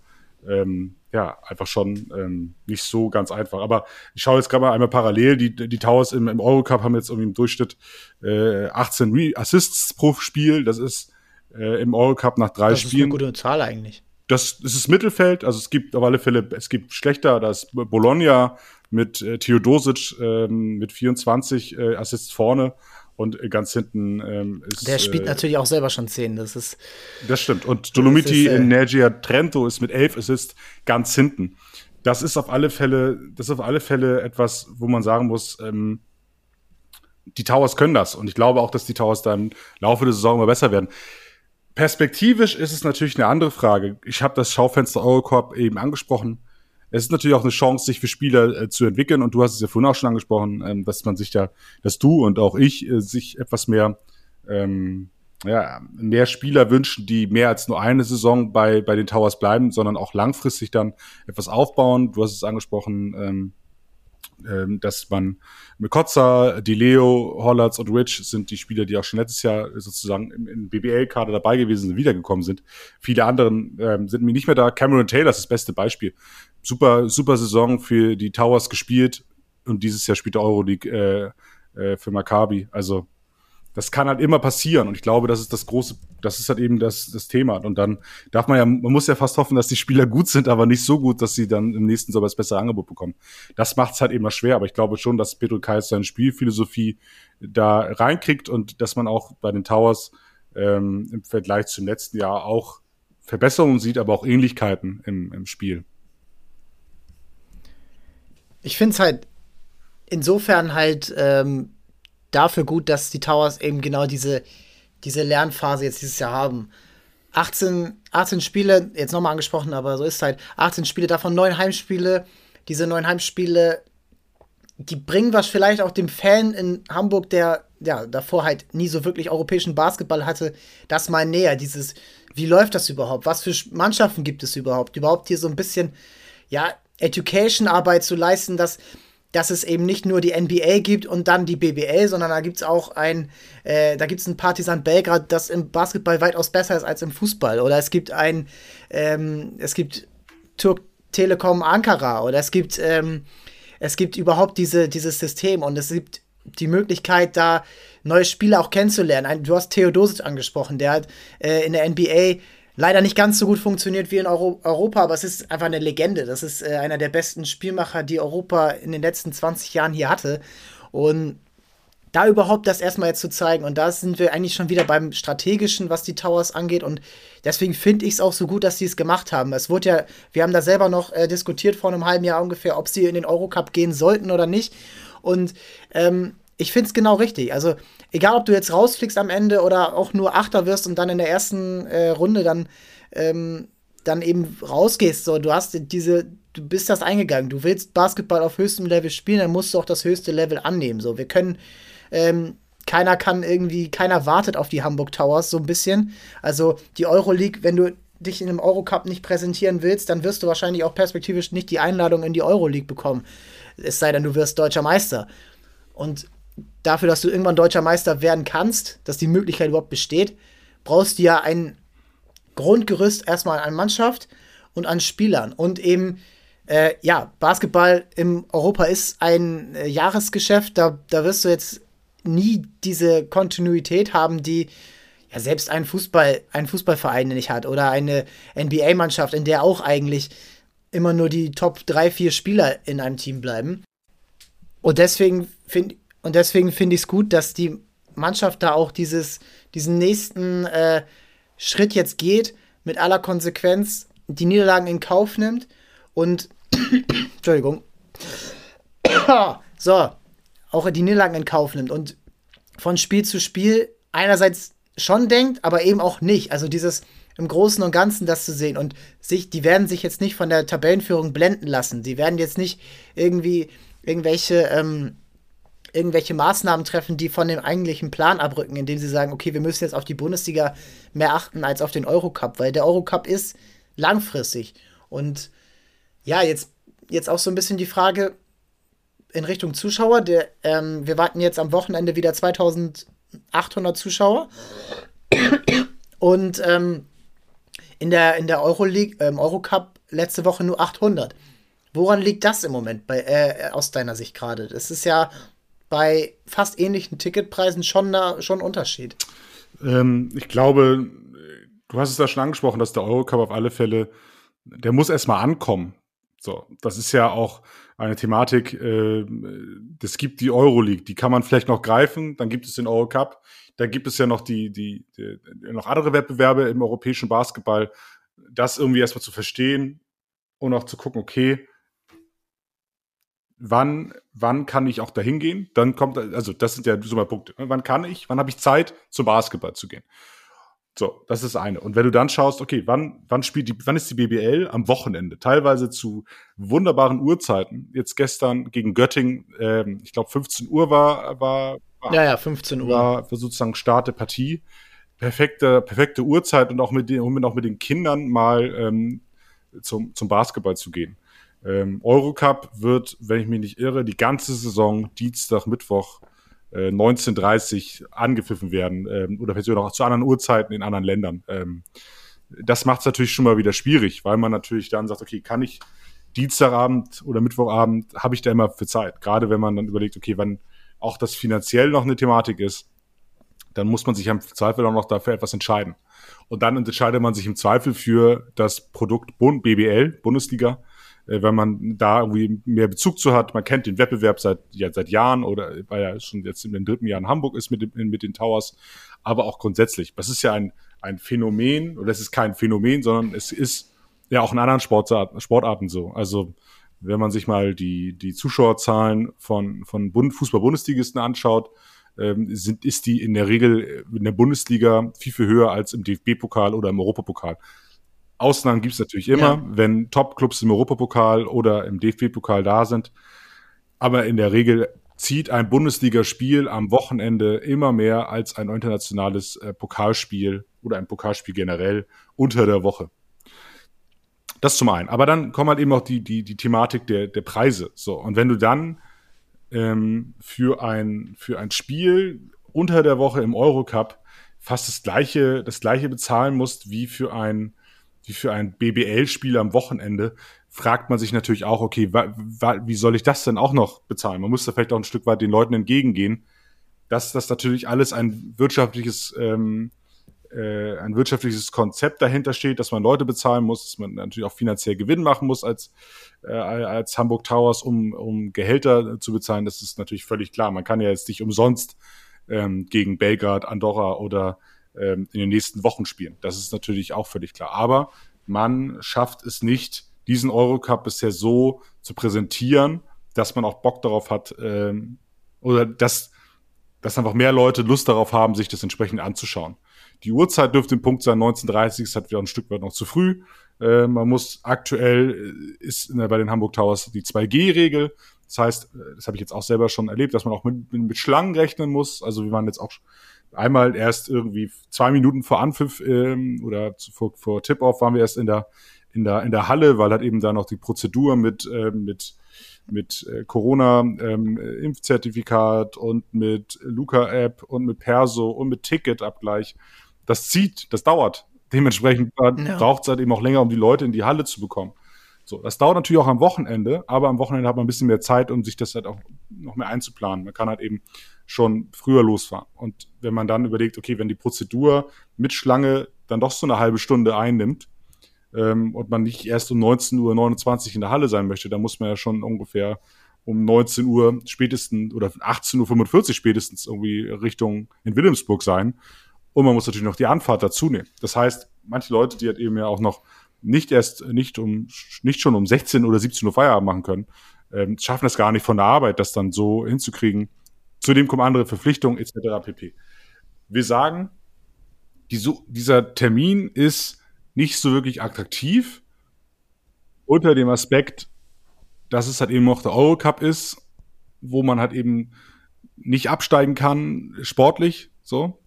ähm, ja, einfach schon ähm, nicht so ganz einfach. Aber ich schaue jetzt gerade mal einmal parallel. Die, die Towers im, im Eurocup haben jetzt irgendwie im Durchschnitt äh, 18 Re Assists pro Spiel. Das ist äh, im Eurocup nach drei das Spielen. Das ist eine gute Zahl eigentlich. Das, das ist Mittelfeld, also es gibt auf alle Fälle, es gibt schlechter, da ist Bologna mit äh, Theodosic ähm, mit 24 äh, Assists vorne und ganz hinten ähm, ist. Der spielt äh, natürlich auch selber schon 10, das ist. Das stimmt. Und Dolomiti ist, äh, in Nergia Trento ist mit 11 Assists ganz hinten. Das ist auf alle Fälle, das ist auf alle Fälle etwas, wo man sagen muss, ähm, die Towers können das. Und ich glaube auch, dass die Towers da im Laufe der Saison immer besser werden. Perspektivisch ist es natürlich eine andere Frage. Ich habe das Schaufenster Eurocorp eben angesprochen. Es ist natürlich auch eine Chance, sich für Spieler äh, zu entwickeln. Und du hast es ja vorhin auch schon angesprochen, ähm, dass man sich da, dass du und auch ich äh, sich etwas mehr, ähm, ja, mehr Spieler wünschen, die mehr als nur eine Saison bei, bei den Towers bleiben, sondern auch langfristig dann etwas aufbauen. Du hast es angesprochen, ähm, dass man mit Kotzer, Leo, Hollatz und Rich sind die Spieler, die auch schon letztes Jahr sozusagen im, im BBL-Kader dabei gewesen sind, wiedergekommen sind. Viele anderen ähm, sind mir nicht mehr da. Cameron Taylor ist das beste Beispiel. Super, super Saison für die Towers gespielt und dieses Jahr spielt der Euroleague äh, äh, für Maccabi. Also das kann halt immer passieren. Und ich glaube, das ist das große, das ist halt eben das, das Thema. Und dann darf man ja, man muss ja fast hoffen, dass die Spieler gut sind, aber nicht so gut, dass sie dann im nächsten Sommer das bessere Angebot bekommen. Das macht es halt immer schwer. Aber ich glaube schon, dass Pedro Kais seine Spielphilosophie da reinkriegt und dass man auch bei den Towers ähm, im Vergleich zum letzten Jahr auch Verbesserungen sieht, aber auch Ähnlichkeiten im, im Spiel. Ich finde es halt insofern halt ähm, dafür gut, dass die Towers eben genau diese, diese Lernphase jetzt dieses Jahr haben. 18, 18 Spiele, jetzt nochmal angesprochen, aber so ist es halt. 18 Spiele, davon neun Heimspiele. Diese neun Heimspiele, die bringen was vielleicht auch dem Fan in Hamburg, der ja davor halt nie so wirklich europäischen Basketball hatte, das mal näher. Dieses, wie läuft das überhaupt? Was für Mannschaften gibt es überhaupt? Überhaupt hier so ein bisschen, ja, Education-Arbeit zu leisten, dass dass es eben nicht nur die NBA gibt und dann die BBL, sondern da gibt es auch ein, äh, da gibt es ein Partisan Belgrad, das im Basketball weitaus besser ist als im Fußball. Oder es gibt ein, ähm, es gibt Turk Telekom Ankara oder es gibt, ähm, es gibt überhaupt diese, dieses System und es gibt die Möglichkeit, da neue Spieler auch kennenzulernen. Du hast Theodosic angesprochen, der hat äh, in der NBA leider nicht ganz so gut funktioniert wie in Euro Europa, aber es ist einfach eine Legende. Das ist äh, einer der besten Spielmacher, die Europa in den letzten 20 Jahren hier hatte. Und da überhaupt das erstmal jetzt zu zeigen, und da sind wir eigentlich schon wieder beim Strategischen, was die Towers angeht. Und deswegen finde ich es auch so gut, dass sie es gemacht haben. Es wurde ja, wir haben da selber noch äh, diskutiert vor einem halben Jahr ungefähr, ob sie in den Eurocup gehen sollten oder nicht. Und ähm, ich finde es genau richtig. Also, egal ob du jetzt rausfliegst am Ende oder auch nur Achter wirst und dann in der ersten äh, Runde dann, ähm, dann eben rausgehst, so, du hast diese, du bist das eingegangen. Du willst Basketball auf höchstem Level spielen, dann musst du auch das höchste Level annehmen. So, wir können, ähm, keiner kann irgendwie, keiner wartet auf die Hamburg Towers so ein bisschen. Also die Euroleague, wenn du dich in einem Eurocup nicht präsentieren willst, dann wirst du wahrscheinlich auch perspektivisch nicht die Einladung in die Euroleague bekommen. Es sei denn, du wirst deutscher Meister. Und dafür, dass du irgendwann deutscher Meister werden kannst, dass die Möglichkeit überhaupt besteht, brauchst du ja ein Grundgerüst erstmal an Mannschaft und an Spielern. Und eben, äh, ja, Basketball in Europa ist ein äh, Jahresgeschäft, da, da wirst du jetzt nie diese Kontinuität haben, die ja selbst ein Fußball, ein Fußballverein nicht hat oder eine NBA-Mannschaft, in der auch eigentlich immer nur die Top 3, 4 Spieler in einem Team bleiben. Und deswegen finde und deswegen finde ich es gut, dass die Mannschaft da auch dieses, diesen nächsten äh, Schritt jetzt geht, mit aller Konsequenz die Niederlagen in Kauf nimmt und Entschuldigung. so, auch die Niederlagen in Kauf nimmt und von Spiel zu Spiel einerseits schon denkt, aber eben auch nicht. Also dieses im Großen und Ganzen das zu sehen und sich, die werden sich jetzt nicht von der Tabellenführung blenden lassen. Die werden jetzt nicht irgendwie irgendwelche ähm, irgendwelche Maßnahmen treffen, die von dem eigentlichen Plan abrücken, indem sie sagen, okay, wir müssen jetzt auf die Bundesliga mehr achten als auf den Eurocup, weil der Eurocup ist langfristig. Und ja, jetzt, jetzt auch so ein bisschen die Frage in Richtung Zuschauer. Der, ähm, wir warten jetzt am Wochenende wieder 2800 Zuschauer. Und ähm, in der, in der Euroleague, ähm, Eurocup letzte Woche nur 800. Woran liegt das im Moment bei, äh, aus deiner Sicht gerade? Das ist ja bei fast ähnlichen Ticketpreisen schon, da, schon Unterschied. Ähm, ich glaube, du hast es da schon angesprochen, dass der Eurocup auf alle Fälle, der muss erstmal ankommen. So, das ist ja auch eine Thematik, äh, es gibt die Euroleague, die kann man vielleicht noch greifen, dann gibt es den Eurocup, dann gibt es ja noch die, die, die noch andere Wettbewerbe im europäischen Basketball, das irgendwie erstmal zu verstehen und auch zu gucken, okay, wann, wann kann ich auch dahin gehen? Dann kommt, also das sind ja so mal Punkte. Wann kann ich, wann habe ich Zeit, zum Basketball zu gehen? So, das ist eine. Und wenn du dann schaust, okay, wann, wann spielt die, wann ist die BBL? Am Wochenende. Teilweise zu wunderbaren Uhrzeiten. Jetzt gestern gegen Göttingen, ähm, ich glaube 15 Uhr war, war, war, ja, ja, 15 Uhr. War sozusagen Start der Partie. Perfekte, perfekte Uhrzeit und auch mit den, um auch mit den Kindern mal ähm, zum, zum Basketball zu gehen. Ähm, Eurocup wird, wenn ich mich nicht irre, die ganze Saison Dienstag, Mittwoch äh, 19.30 angepfiffen werden ähm, oder vielleicht auch zu anderen Uhrzeiten in anderen Ländern. Ähm, das macht es natürlich schon mal wieder schwierig, weil man natürlich dann sagt, okay, kann ich Dienstagabend oder Mittwochabend, habe ich da immer für Zeit. Gerade wenn man dann überlegt, okay, wenn auch das finanziell noch eine Thematik ist, dann muss man sich im Zweifel auch noch dafür etwas entscheiden. Und dann entscheidet man sich im Zweifel für das Produkt BBL, Bundesliga, äh, wenn man da irgendwie mehr Bezug zu hat. Man kennt den Wettbewerb seit, ja, seit Jahren oder weil er schon jetzt in den dritten Jahr in Hamburg ist mit, mit den Towers, aber auch grundsätzlich. Das ist ja ein, ein Phänomen, oder es ist kein Phänomen, sondern es ist ja auch in anderen Sportarten, Sportarten so. Also wenn man sich mal die, die Zuschauerzahlen von, von Fußball-Bundesligisten anschaut, ähm, sind, ist die in der Regel in der Bundesliga viel, viel höher als im DFB-Pokal oder im Europapokal. Ausnahmen gibt es natürlich immer, ja. wenn Top-Clubs im Europapokal oder im DFB-Pokal da sind. Aber in der Regel zieht ein Bundesligaspiel am Wochenende immer mehr als ein internationales äh, Pokalspiel oder ein Pokalspiel generell unter der Woche. Das zum einen. Aber dann kommt halt eben auch die, die, die Thematik der, der Preise. So. Und wenn du dann ähm, für, ein, für ein Spiel unter der Woche im Eurocup fast das gleiche, das gleiche bezahlen musst wie für ein, wie für ein BBL-Spiel am Wochenende, fragt man sich natürlich auch, okay, wie soll ich das denn auch noch bezahlen? Man muss da vielleicht auch ein Stück weit den Leuten entgegengehen, dass das natürlich alles ein wirtschaftliches, ähm, äh, ein wirtschaftliches Konzept dahinter steht, dass man Leute bezahlen muss, dass man natürlich auch finanziell Gewinn machen muss als, äh, als Hamburg Towers, um, um Gehälter zu bezahlen. Das ist natürlich völlig klar. Man kann ja jetzt nicht umsonst ähm, gegen Belgrad, Andorra oder ähm, in den nächsten Wochen spielen. Das ist natürlich auch völlig klar. Aber man schafft es nicht, diesen Eurocup bisher so zu präsentieren, dass man auch Bock darauf hat, ähm, oder dass, dass einfach mehr Leute Lust darauf haben, sich das entsprechend anzuschauen. Die Uhrzeit dürfte im Punkt sein, 19.30 ist halt wieder ein Stück weit noch zu früh. Äh, man muss aktuell äh, ist bei den Hamburg Towers die 2G-Regel. Das heißt, äh, das habe ich jetzt auch selber schon erlebt, dass man auch mit, mit Schlangen rechnen muss. Also wir waren jetzt auch einmal erst irgendwie zwei Minuten vor Anpfiff ähm, oder vor, vor Tip-Off waren wir erst in der in der, in der Halle, weil halt eben da noch die Prozedur mit, äh, mit, mit äh, Corona-Impfzertifikat ähm, und mit Luca-App und mit Perso und mit Ticketabgleich, das zieht, das dauert. Dementsprechend ja. braucht es halt eben auch länger, um die Leute in die Halle zu bekommen. So, das dauert natürlich auch am Wochenende, aber am Wochenende hat man ein bisschen mehr Zeit, um sich das halt auch noch mehr einzuplanen. Man kann halt eben schon früher losfahren. Und wenn man dann überlegt, okay, wenn die Prozedur mit Schlange dann doch so eine halbe Stunde einnimmt, ähm, und man nicht erst um 19.29 Uhr in der Halle sein möchte, dann muss man ja schon ungefähr um 19 Uhr spätestens oder 18.45 Uhr spätestens irgendwie Richtung in Wilhelmsburg sein. Und man muss natürlich noch die Anfahrt dazu nehmen. Das heißt, manche Leute, die halt eben ja auch noch nicht erst, nicht um, nicht schon um 16 oder 17 Uhr Feierabend machen können, ähm, schaffen es gar nicht von der Arbeit, das dann so hinzukriegen. Zudem kommen andere Verpflichtungen etc. pp. Wir sagen, die, dieser Termin ist nicht so wirklich attraktiv. Unter dem Aspekt, dass es halt eben noch der Eurocup ist, wo man halt eben nicht absteigen kann, sportlich, so.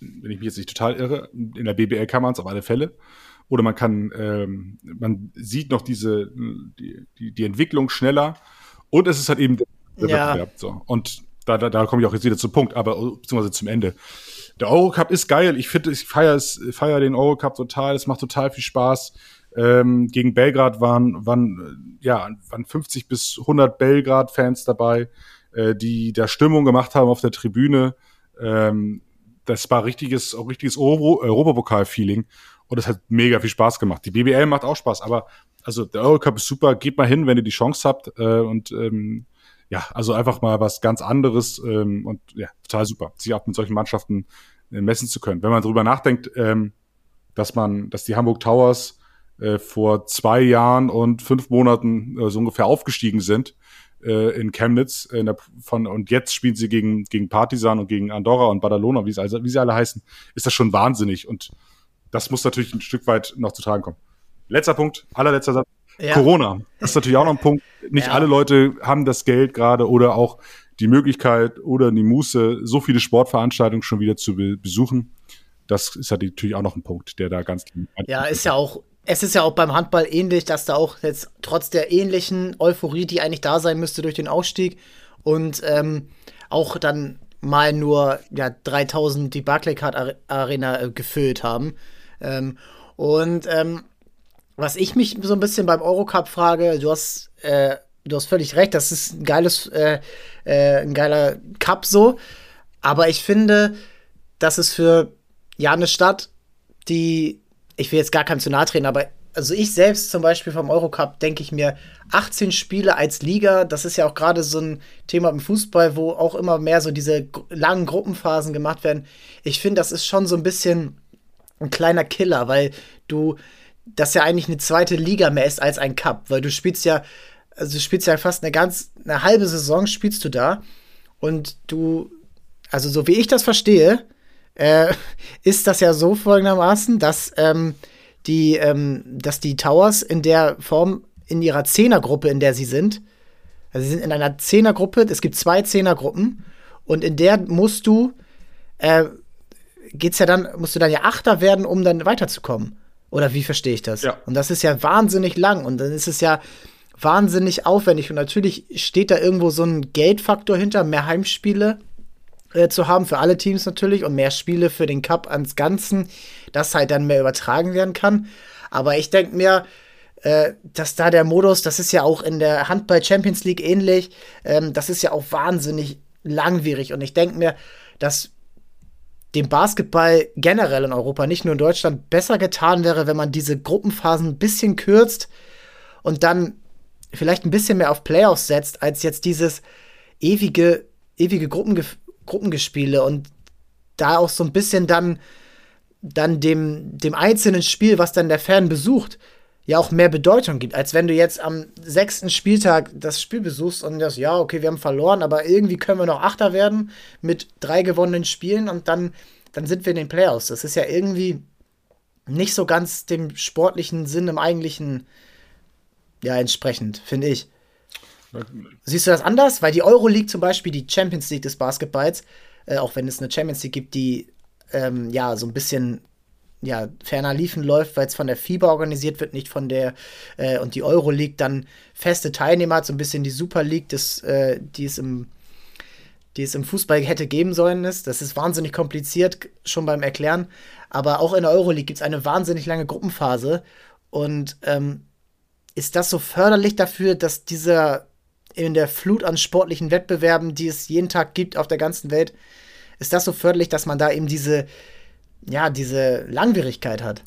Wenn ich mich jetzt nicht total irre, in der BBL kann man es auf alle Fälle. Oder man kann, ähm, man sieht noch diese, die, die, die Entwicklung schneller. Und es ist halt eben der ja. Wettbewerb, so. Und da, da, da komme ich auch jetzt wieder zum Punkt, aber beziehungsweise zum Ende der Eurocup ist geil. Ich finde, ich feiere feier den Eurocup total. Es macht total viel Spaß. Ähm, gegen Belgrad waren, waren, ja, waren 50 bis 100 Belgrad-Fans dabei, äh, die da Stimmung gemacht haben auf der Tribüne. Ähm, das war richtiges, auch richtiges Euro Europapokal-Feeling. Und es hat mega viel Spaß gemacht. Die BBL macht auch Spaß, aber also der Eurocup ist super. Geht mal hin, wenn ihr die Chance habt. Äh, und ähm, ja, also einfach mal was ganz anderes ähm, und ja, total super, sich auch mit solchen Mannschaften äh, messen zu können. Wenn man darüber nachdenkt, ähm, dass man, dass die Hamburg Towers äh, vor zwei Jahren und fünf Monaten äh, so ungefähr aufgestiegen sind äh, in Chemnitz in der, von, und jetzt spielen sie gegen, gegen Partisan und gegen Andorra und Badalona, wie sie, also, wie sie alle heißen, ist das schon wahnsinnig und das muss natürlich ein Stück weit noch zu tragen kommen. Letzter Punkt, allerletzter Satz. Ja. Corona. Das ist natürlich auch noch ein Punkt. Nicht ja. alle Leute haben das Geld gerade oder auch die Möglichkeit oder die Muße, so viele Sportveranstaltungen schon wieder zu be besuchen. Das ist halt natürlich auch noch ein Punkt, der da ganz. Ja, ist ja auch. Es ist ja auch beim Handball ähnlich, dass da auch jetzt trotz der ähnlichen Euphorie, die eigentlich da sein müsste durch den Aufstieg und ähm, auch dann mal nur ja, 3000 die Barclaycard Arena äh, gefüllt haben. Ähm, und ähm, was ich mich so ein bisschen beim Eurocup frage, du hast, äh, du hast völlig recht, das ist ein geiles, äh, äh, ein geiler Cup so. Aber ich finde, das ist für ja eine Stadt, die, ich will jetzt gar kein zu nahe treten, aber also ich selbst zum Beispiel vom Eurocup denke ich mir, 18 Spiele als Liga, das ist ja auch gerade so ein Thema im Fußball, wo auch immer mehr so diese langen Gruppenphasen gemacht werden. Ich finde, das ist schon so ein bisschen ein kleiner Killer, weil du das ja eigentlich eine zweite Liga mehr ist als ein Cup, weil du spielst ja, also du spielst ja fast eine ganz, eine halbe Saison spielst du da und du also so wie ich das verstehe, äh, ist das ja so folgendermaßen, dass ähm, die, ähm, dass die Towers in der Form in ihrer Zehnergruppe, in der sie sind, also sie sind in einer Zehnergruppe, es gibt zwei Zehnergruppen und in der musst du, äh, geht's ja dann, musst du dann ja Achter werden, um dann weiterzukommen. Oder wie verstehe ich das? Ja. Und das ist ja wahnsinnig lang und dann ist es ja wahnsinnig aufwendig und natürlich steht da irgendwo so ein Geldfaktor hinter, mehr Heimspiele äh, zu haben für alle Teams natürlich und mehr Spiele für den Cup ans Ganzen, dass halt dann mehr übertragen werden kann. Aber ich denke mir, äh, dass da der Modus, das ist ja auch in der Handball Champions League ähnlich, ähm, das ist ja auch wahnsinnig langwierig. Und ich denke mir, dass dem Basketball generell in Europa, nicht nur in Deutschland, besser getan wäre, wenn man diese Gruppenphasen ein bisschen kürzt und dann vielleicht ein bisschen mehr auf Playoffs setzt, als jetzt dieses ewige, ewige Gruppenge Gruppengespiele und da auch so ein bisschen dann, dann dem, dem einzelnen Spiel, was dann der Fan besucht, ja auch mehr Bedeutung gibt, als wenn du jetzt am sechsten Spieltag das Spiel besuchst und das, ja, okay, wir haben verloren, aber irgendwie können wir noch Achter werden mit drei gewonnenen Spielen und dann, dann sind wir in den Playoffs. Das ist ja irgendwie nicht so ganz dem sportlichen Sinn im eigentlichen, ja, entsprechend, finde ich. Siehst du das anders? Weil die Euroleague zum Beispiel, die Champions League des Basketballs, äh, auch wenn es eine Champions League gibt, die ähm, ja so ein bisschen ja, ferner liefen läuft, weil es von der FIBA organisiert wird, nicht von der äh, und die Euroleague dann feste Teilnehmer hat, so ein bisschen die Super League, des, äh, die es im die es im Fußball hätte geben sollen ist. Das ist wahnsinnig kompliziert, schon beim Erklären. Aber auch in der Euroleague gibt es eine wahnsinnig lange Gruppenphase. Und ähm, ist das so förderlich dafür, dass dieser in der Flut an sportlichen Wettbewerben, die es jeden Tag gibt auf der ganzen Welt, ist das so förderlich, dass man da eben diese, ja, diese Langwierigkeit hat?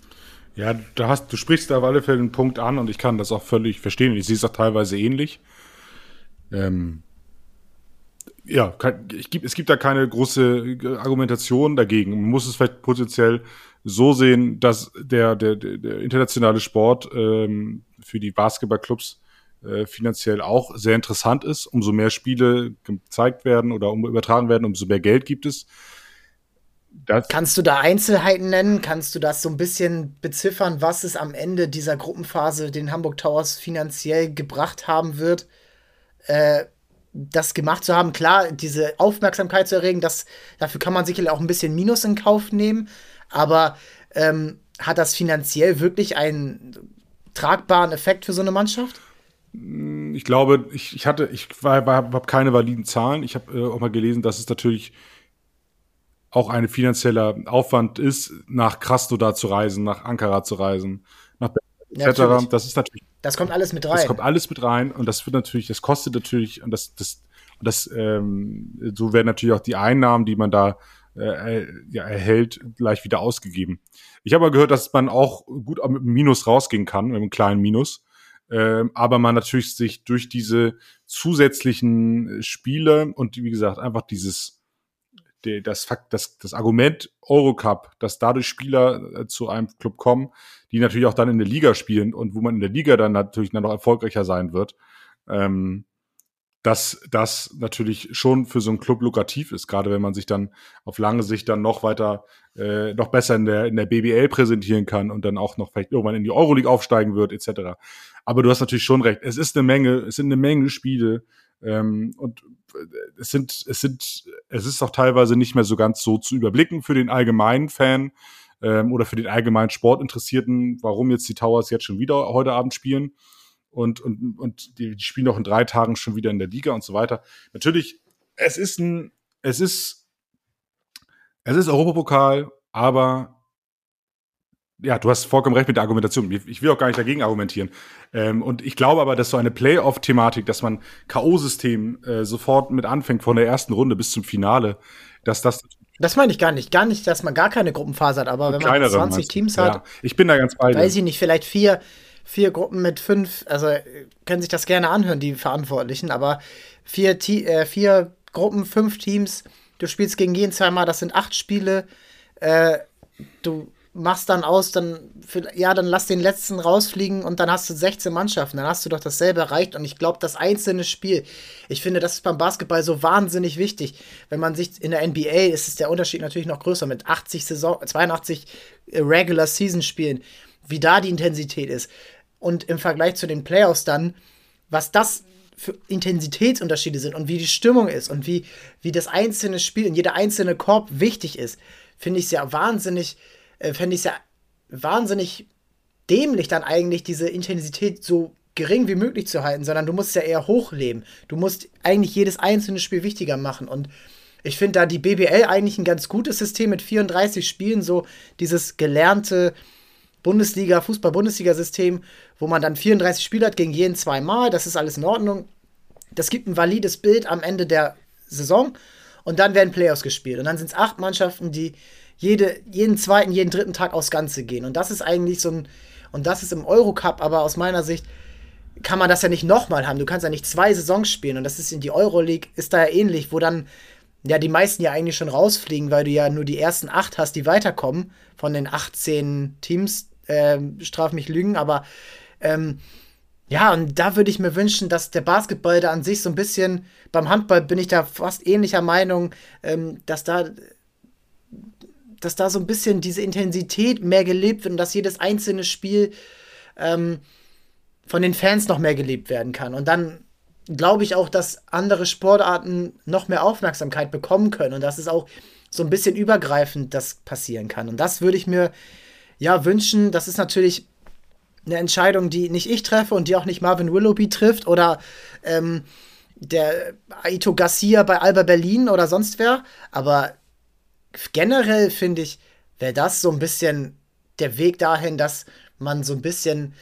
Ja, da hast, du sprichst da auf alle Fälle einen Punkt an und ich kann das auch völlig verstehen. Ich sehe es auch teilweise ähnlich. Ähm, ja, ich es gibt da keine große Argumentation dagegen. Man muss es vielleicht potenziell so sehen, dass der, der, der internationale Sport ähm, für die Basketballclubs äh, finanziell auch sehr interessant ist. Umso mehr Spiele gezeigt werden oder übertragen werden, umso mehr Geld gibt es. Das Kannst du da Einzelheiten nennen? Kannst du das so ein bisschen beziffern, was es am Ende dieser Gruppenphase den Hamburg Towers finanziell gebracht haben wird, äh, das gemacht zu haben? Klar, diese Aufmerksamkeit zu erregen, das, dafür kann man sicherlich auch ein bisschen Minus in Kauf nehmen, aber ähm, hat das finanziell wirklich einen tragbaren Effekt für so eine Mannschaft? Ich glaube, ich, ich hatte, ich habe keine validen Zahlen. Ich habe äh, auch mal gelesen, dass es natürlich auch ein finanzieller Aufwand ist, nach Krasnodar zu reisen, nach Ankara zu reisen, nach etc. Ja, das ist natürlich. Das kommt alles mit rein. Das kommt alles mit rein und das wird natürlich, das kostet natürlich und das, das, und das, ähm, so werden natürlich auch die Einnahmen, die man da äh, ja, erhält, gleich wieder ausgegeben. Ich habe aber gehört, dass man auch gut mit einem Minus rausgehen kann, mit einem kleinen Minus. Ähm, aber man natürlich sich durch diese zusätzlichen Spiele und wie gesagt, einfach dieses das Fakt, das, das Argument Eurocup, dass dadurch Spieler äh, zu einem Club kommen, die natürlich auch dann in der Liga spielen und wo man in der Liga dann natürlich dann noch erfolgreicher sein wird, ähm, dass das natürlich schon für so einen Club lukrativ ist, gerade wenn man sich dann auf lange Sicht dann noch weiter, äh, noch besser in der, in der BBL präsentieren kann und dann auch noch vielleicht irgendwann in die Euroleague aufsteigen wird, etc. Aber du hast natürlich schon recht. Es ist eine Menge, es sind eine Menge Spiele. Ähm, und äh, es sind, es sind, es ist auch teilweise nicht mehr so ganz so zu überblicken für den allgemeinen Fan ähm, oder für den allgemeinen Sportinteressierten, warum jetzt die Towers jetzt schon wieder heute Abend spielen. Und, und, und die, die spielen auch in drei Tagen schon wieder in der Liga und so weiter. Natürlich, es ist ein, es ist, es ist Europapokal, aber ja, du hast vollkommen recht mit der Argumentation. Ich will auch gar nicht dagegen argumentieren. Ähm, und ich glaube aber, dass so eine Playoff-Thematik, dass man K.O.-System äh, sofort mit anfängt von der ersten Runde bis zum Finale, dass das. Das meine ich gar nicht. Gar nicht, dass man gar keine Gruppenphase hat, aber wenn man 20 Teams hat. Ja, ich bin da ganz bei dir. Weiß ich nicht, vielleicht vier, vier Gruppen mit fünf, also können sich das gerne anhören, die Verantwortlichen, aber vier, äh, vier Gruppen, fünf Teams, du spielst gegen jeden zweimal, das sind acht Spiele. Äh, du machst dann aus, dann, ja, dann lass den letzten rausfliegen und dann hast du 16 Mannschaften, dann hast du doch dasselbe erreicht. Und ich glaube, das einzelne Spiel, ich finde, das ist beim Basketball so wahnsinnig wichtig. Wenn man sich in der NBA ist es der Unterschied natürlich noch größer mit 80 Saison, 82 äh, Regular Season Spielen, wie da die Intensität ist. Und im Vergleich zu den Playoffs dann, was das für Intensitätsunterschiede sind und wie die Stimmung ist und wie, wie das einzelne Spiel und jeder einzelne Korb wichtig ist, finde ich ja wahnsinnig äh, fände ich es ja wahnsinnig dämlich, dann eigentlich diese Intensität so gering wie möglich zu halten, sondern du musst ja eher hochleben. Du musst eigentlich jedes einzelne Spiel wichtiger machen. Und ich finde da die BBL eigentlich ein ganz gutes System mit 34 Spielen, so dieses gelernte Bundesliga, Fußball-Bundesliga-System, wo man dann 34 Spiele hat gegen jeden zweimal. Das ist alles in Ordnung. Das gibt ein valides Bild am Ende der Saison und dann werden Playoffs gespielt. Und dann sind es acht Mannschaften, die jede, jeden zweiten, jeden dritten Tag aufs Ganze gehen. Und das ist eigentlich so ein, und das ist im Eurocup, aber aus meiner Sicht kann man das ja nicht nochmal haben. Du kannst ja nicht zwei Saisons spielen und das ist in die Euroleague, ist da ja ähnlich, wo dann ja die meisten ja eigentlich schon rausfliegen, weil du ja nur die ersten acht hast, die weiterkommen von den 18 Teams. Äh, straf mich Lügen, aber ähm, ja, und da würde ich mir wünschen, dass der Basketball da an sich so ein bisschen, beim Handball bin ich da fast ähnlicher Meinung, ähm, dass da dass da so ein bisschen diese Intensität mehr gelebt wird und dass jedes einzelne Spiel ähm, von den Fans noch mehr gelebt werden kann. Und dann glaube ich auch, dass andere Sportarten noch mehr Aufmerksamkeit bekommen können und dass es auch so ein bisschen übergreifend das passieren kann. Und das würde ich mir ja wünschen. Das ist natürlich eine Entscheidung, die nicht ich treffe und die auch nicht Marvin Willoughby trifft oder ähm, der Aito Garcia bei Alba Berlin oder sonst wer. Aber generell finde ich, wäre das so ein bisschen der Weg dahin, dass man so ein bisschen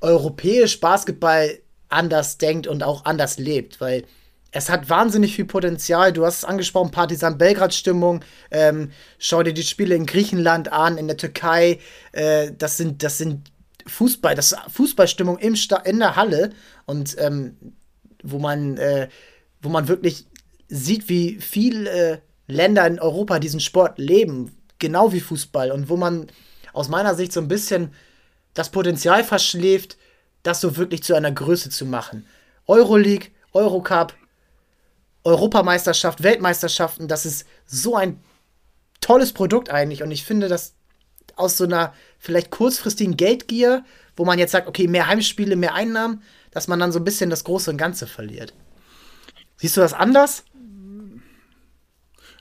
europäisch Basketball anders denkt und auch anders lebt, weil es hat wahnsinnig viel Potenzial. Du hast es angesprochen, Partisan Belgrad-Stimmung. Ähm, schau dir die Spiele in Griechenland an, in der Türkei. Äh, das sind, das sind Fußball, das Fußballstimmung im Sta in der Halle und ähm, wo man, äh, wo man wirklich sieht, wie viel äh, Länder in Europa diesen Sport leben, genau wie Fußball und wo man aus meiner Sicht so ein bisschen das Potenzial verschläft, das so wirklich zu einer Größe zu machen. Euroleague, Eurocup, Europameisterschaft, Weltmeisterschaften, das ist so ein tolles Produkt eigentlich und ich finde, dass aus so einer vielleicht kurzfristigen Geldgier, wo man jetzt sagt, okay, mehr Heimspiele, mehr Einnahmen, dass man dann so ein bisschen das Große und Ganze verliert. Siehst du das anders?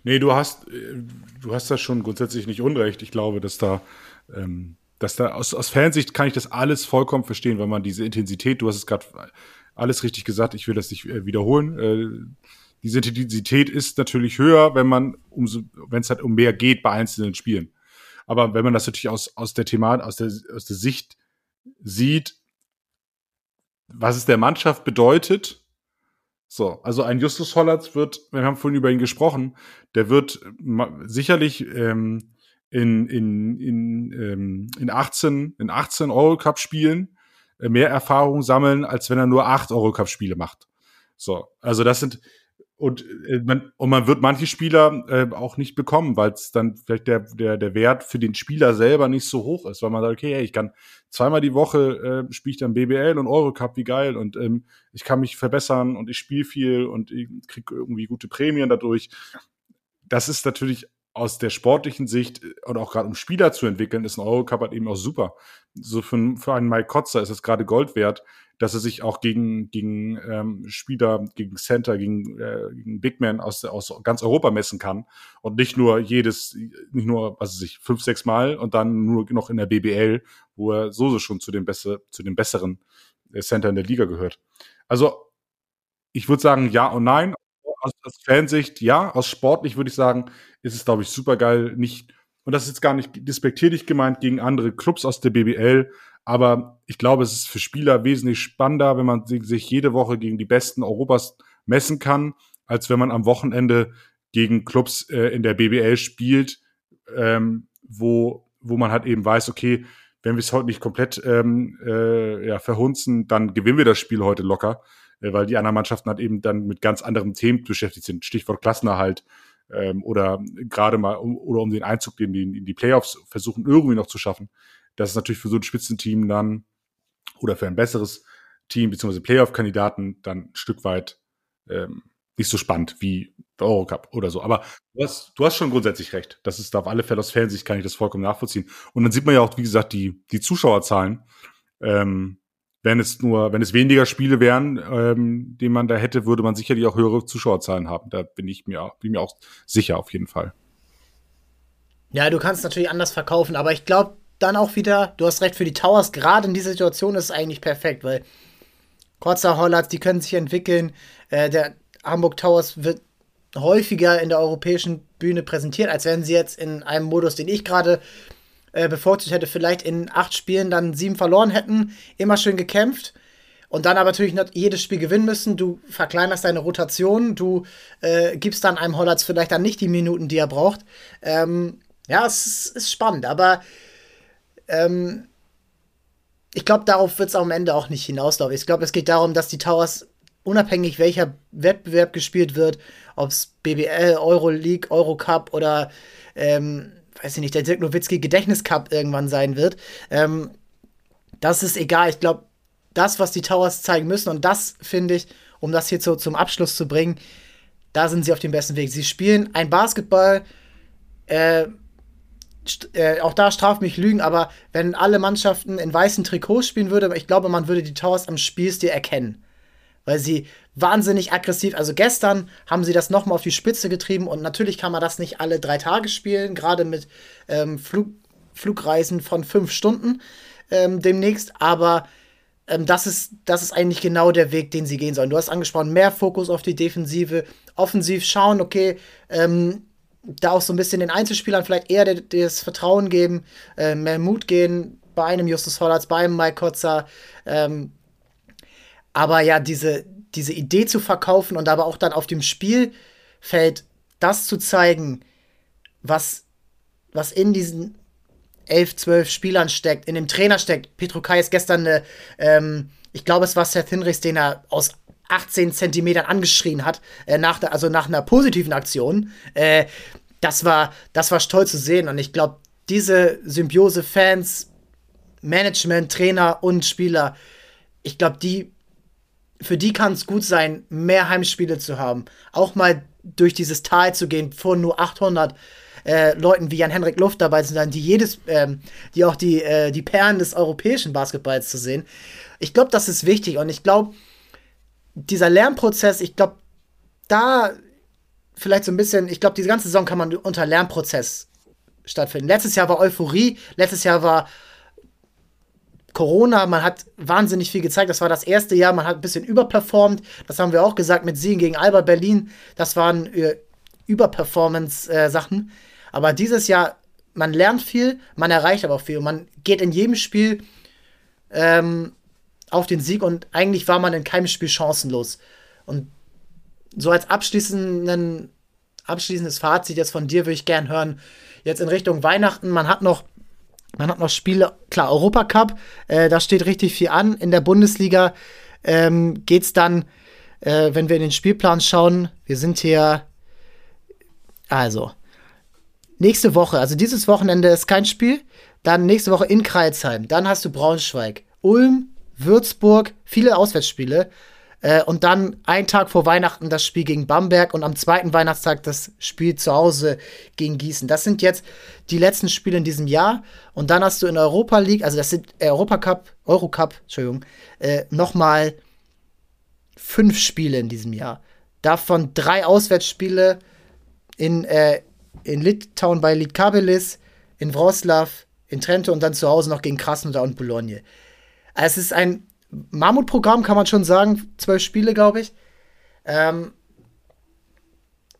Nee, du hast, äh, du hast das schon grundsätzlich nicht unrecht. Ich glaube, dass da, ähm, dass da aus, aus Fansicht kann ich das alles vollkommen verstehen, wenn man diese Intensität, du hast es gerade alles richtig gesagt, ich will das nicht äh, wiederholen. Äh, diese Intensität ist natürlich höher, wenn man umso, wenn es halt um mehr geht bei einzelnen Spielen. Aber wenn man das natürlich aus, aus der Thematik, aus der, aus der Sicht sieht, was es der Mannschaft bedeutet, so, also ein Justus Hollatz wird, wir haben vorhin über ihn gesprochen, der wird sicherlich ähm, in, in, in, ähm, in 18, in 18 Eurocup-Spielen äh, mehr Erfahrung sammeln, als wenn er nur acht Eurocup-Spiele macht. So, also das sind, und, äh, man, und man wird manche Spieler äh, auch nicht bekommen, weil es dann vielleicht der, der, der Wert für den Spieler selber nicht so hoch ist, weil man sagt, okay, hey, ich kann zweimal die Woche äh, spiele ich dann BBL und Eurocup, wie geil, und ähm, ich kann mich verbessern und ich spiele viel und ich kriege irgendwie gute Prämien dadurch. Das ist natürlich aus der sportlichen Sicht und auch gerade um Spieler zu entwickeln, ist ein Eurocup halt eben auch super. So für, für einen Mike Kotzer ist es gerade Gold wert, dass er sich auch gegen, gegen ähm, Spieler, gegen Center, gegen, äh, gegen Big Man aus, aus ganz Europa messen kann und nicht nur jedes, nicht nur, was weiß ich, fünf, sechs Mal und dann nur noch in der BBL, wo er so, so schon zu den, besser, zu den besseren äh, Center in der Liga gehört. Also ich würde sagen ja und nein. Aus, aus Fansicht ja, aus sportlich würde ich sagen, ist es, glaube ich, super geil. Nicht, und das ist jetzt gar nicht despektierlich gemeint gegen andere Clubs aus der BBL, aber ich glaube, es ist für Spieler wesentlich spannender, wenn man sich jede Woche gegen die Besten Europas messen kann, als wenn man am Wochenende gegen Clubs äh, in der BBL spielt, ähm, wo, wo man halt eben weiß, okay, wenn wir es heute nicht komplett ähm, äh, ja, verhunzen, dann gewinnen wir das Spiel heute locker, äh, weil die anderen Mannschaften halt eben dann mit ganz anderen Themen beschäftigt sind. Stichwort Klassenerhalt ähm, oder gerade mal um, oder um den Einzug in die, in die Playoffs versuchen irgendwie noch zu schaffen. Das ist natürlich für so ein Spitzenteam dann oder für ein besseres Team beziehungsweise Playoff-Kandidaten dann ein Stück weit ähm, nicht so spannend wie der Eurocup oder so. Aber du hast, du hast schon grundsätzlich recht. Das ist auf alle Fälle aus Fansicht kann ich das vollkommen nachvollziehen. Und dann sieht man ja auch, wie gesagt, die, die Zuschauerzahlen. Ähm, wenn es nur, wenn es weniger Spiele wären, ähm, die man da hätte, würde man sicherlich auch höhere Zuschauerzahlen haben. Da bin ich mir, bin mir auch sicher auf jeden Fall. Ja, du kannst natürlich anders verkaufen, aber ich glaube dann auch wieder, du hast recht, für die Towers, gerade in dieser Situation ist es eigentlich perfekt, weil Kurzer Hollards, die können sich entwickeln. Äh, der Hamburg Towers wird häufiger in der europäischen Bühne präsentiert, als wenn sie jetzt in einem Modus, den ich gerade äh, bevorzugt hätte, vielleicht in acht Spielen dann sieben verloren hätten, immer schön gekämpft und dann aber natürlich nicht jedes Spiel gewinnen müssen. Du verkleinerst deine Rotation, du äh, gibst dann einem Hollatz vielleicht dann nicht die Minuten, die er braucht. Ähm, ja, es ist, ist, spannend, aber ähm, ich glaube, darauf wird es am Ende auch nicht hinauslaufen. Ich glaube, es geht darum, dass die Towers unabhängig welcher Wettbewerb gespielt wird, ob es BBL, Euroleague, Eurocup oder ähm, weiß ich nicht, der Dirk Nowitzki Gedächtniscup irgendwann sein wird. Ähm, das ist egal. Ich glaube, das, was die Towers zeigen müssen, und das finde ich, um das hier so zum Abschluss zu bringen, da sind sie auf dem besten Weg. Sie spielen ein Basketball, äh, äh, auch da straft mich Lügen, aber wenn alle Mannschaften in weißen Trikots spielen würden, ich glaube, man würde die Towers am Spielstil erkennen weil sie wahnsinnig aggressiv, also gestern haben sie das nochmal auf die Spitze getrieben und natürlich kann man das nicht alle drei Tage spielen, gerade mit ähm, Flug, Flugreisen von fünf Stunden ähm, demnächst, aber ähm, das, ist, das ist eigentlich genau der Weg, den sie gehen sollen. Du hast angesprochen, mehr Fokus auf die Defensive, offensiv schauen, okay, ähm, da auch so ein bisschen den Einzelspielern vielleicht eher das Vertrauen geben, äh, mehr Mut gehen bei einem Justus Hollatz, bei einem Mike Kotzer, ähm, aber ja, diese, diese Idee zu verkaufen und aber auch dann auf dem Spielfeld das zu zeigen, was, was in diesen elf, zwölf Spielern steckt, in dem Trainer steckt. Petro Kai ist gestern eine, ähm, ich glaube, es war Seth Hinrichs, den er aus 18 Zentimetern angeschrien hat, äh, nach der, also nach einer positiven Aktion. Äh, das war, das war toll zu sehen und ich glaube, diese Symbiose Fans, Management, Trainer und Spieler, ich glaube, die für die kann es gut sein, mehr Heimspiele zu haben. Auch mal durch dieses Tal zu gehen, vor nur 800 äh, Leuten wie Jan-Henrik Luft dabei zu sein, die jedes, ähm, die auch die, äh, die Perlen des europäischen Basketballs zu sehen. Ich glaube, das ist wichtig und ich glaube, dieser Lernprozess, ich glaube, da vielleicht so ein bisschen, ich glaube, diese ganze Saison kann man unter Lernprozess stattfinden. Letztes Jahr war Euphorie, letztes Jahr war Corona, man hat wahnsinnig viel gezeigt. Das war das erste Jahr, man hat ein bisschen überperformt. Das haben wir auch gesagt mit Siegen gegen Alba Berlin. Das waren äh, Überperformance-Sachen. Äh, aber dieses Jahr, man lernt viel, man erreicht aber auch viel. Und man geht in jedem Spiel ähm, auf den Sieg und eigentlich war man in keinem Spiel chancenlos. Und so als abschließenden, abschließendes Fazit jetzt von dir würde ich gern hören. Jetzt in Richtung Weihnachten, man hat noch man hat noch Spiele, klar, Europacup, äh, da steht richtig viel an. In der Bundesliga ähm, geht es dann, äh, wenn wir in den Spielplan schauen, wir sind hier, also, nächste Woche, also dieses Wochenende ist kein Spiel, dann nächste Woche in Kreilsheim, dann hast du Braunschweig, Ulm, Würzburg, viele Auswärtsspiele. Äh, und dann einen Tag vor Weihnachten das Spiel gegen Bamberg und am zweiten Weihnachtstag das Spiel zu Hause gegen Gießen. Das sind jetzt die letzten Spiele in diesem Jahr. Und dann hast du in Europa League, also das sind Europacup, Eurocup, Entschuldigung, äh, nochmal fünf Spiele in diesem Jahr. Davon drei Auswärtsspiele in, äh, in Litauen bei Litkabelis, in Wroclaw, in Trento und dann zu Hause noch gegen Krasnodar und Boulogne. Es ist ein Mammutprogramm kann man schon sagen, zwölf Spiele, glaube ich. Ähm,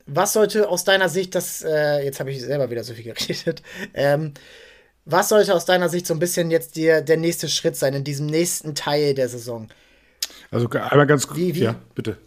was sollte aus deiner Sicht das, äh, jetzt habe ich selber wieder so viel geredet, ähm, was sollte aus deiner Sicht so ein bisschen jetzt dir der nächste Schritt sein in diesem nächsten Teil der Saison? Also einmal ganz kurz, ja, bitte.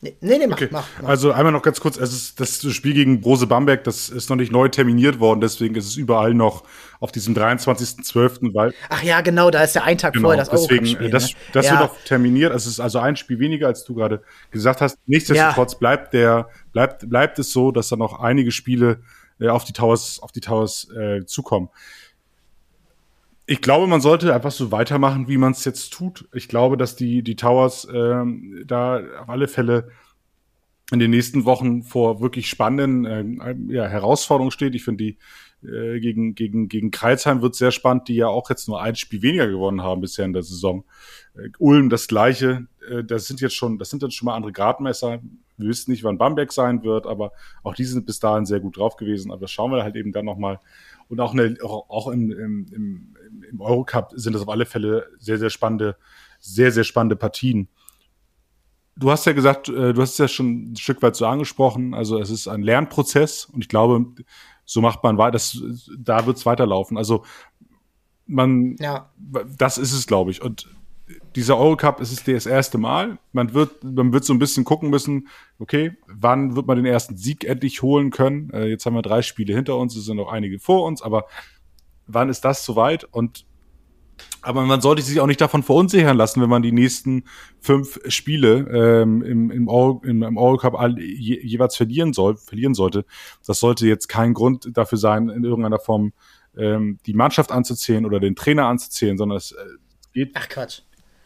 Nee, nee, mach, okay. mach, mach, Also einmal noch ganz kurz, es ist das Spiel gegen Brose Bamberg, das ist noch nicht neu terminiert worden, deswegen ist es überall noch auf diesem 23.12., weil Ach ja, genau, da ist ja ein Tag genau, vorher das deswegen, Spiel, das, ne? das ja. wird noch terminiert, es ist also ein Spiel weniger, als du gerade gesagt hast. Nichtsdestotrotz ja. bleibt der bleibt bleibt es so, dass da noch einige Spiele äh, auf die Towers auf die Towers äh, zukommen. Ich glaube, man sollte einfach so weitermachen, wie man es jetzt tut. Ich glaube, dass die, die Towers ähm, da auf alle Fälle in den nächsten Wochen vor wirklich spannenden äh, ja, Herausforderungen steht. Ich finde, die äh, gegen, gegen, gegen Kreilsheim wird sehr spannend, die ja auch jetzt nur ein Spiel weniger gewonnen haben bisher in der Saison. Äh, Ulm das gleiche. Äh, das sind jetzt schon, das sind jetzt schon mal andere Gradmesser. Wir wissen nicht, wann Bamberg sein wird, aber auch die sind bis dahin sehr gut drauf gewesen. Aber das schauen wir halt eben dann nochmal. Und auch, eine, auch im, im, im, Eurocup sind das auf alle Fälle sehr, sehr spannende, sehr, sehr spannende Partien. Du hast ja gesagt, äh, du hast es ja schon ein Stück weit so angesprochen, also es ist ein Lernprozess und ich glaube, so macht man weiter, das, da wird es weiterlaufen. Also man, ja. das ist es, glaube ich. Und dieser Eurocup ist es das erste Mal. Man wird, man wird so ein bisschen gucken müssen, okay, wann wird man den ersten Sieg endlich holen können? Äh, jetzt haben wir drei Spiele hinter uns, es sind noch einige vor uns, aber wann ist das soweit? Und aber man sollte sich auch nicht davon verunsichern lassen, wenn man die nächsten fünf Spiele ähm, im, im, Euro, im, im Eurocup je, jeweils verlieren soll, verlieren sollte. Das sollte jetzt kein Grund dafür sein, in irgendeiner Form ähm, die Mannschaft anzuzählen oder den Trainer anzuzählen, sondern es äh, geht. Ach Quatsch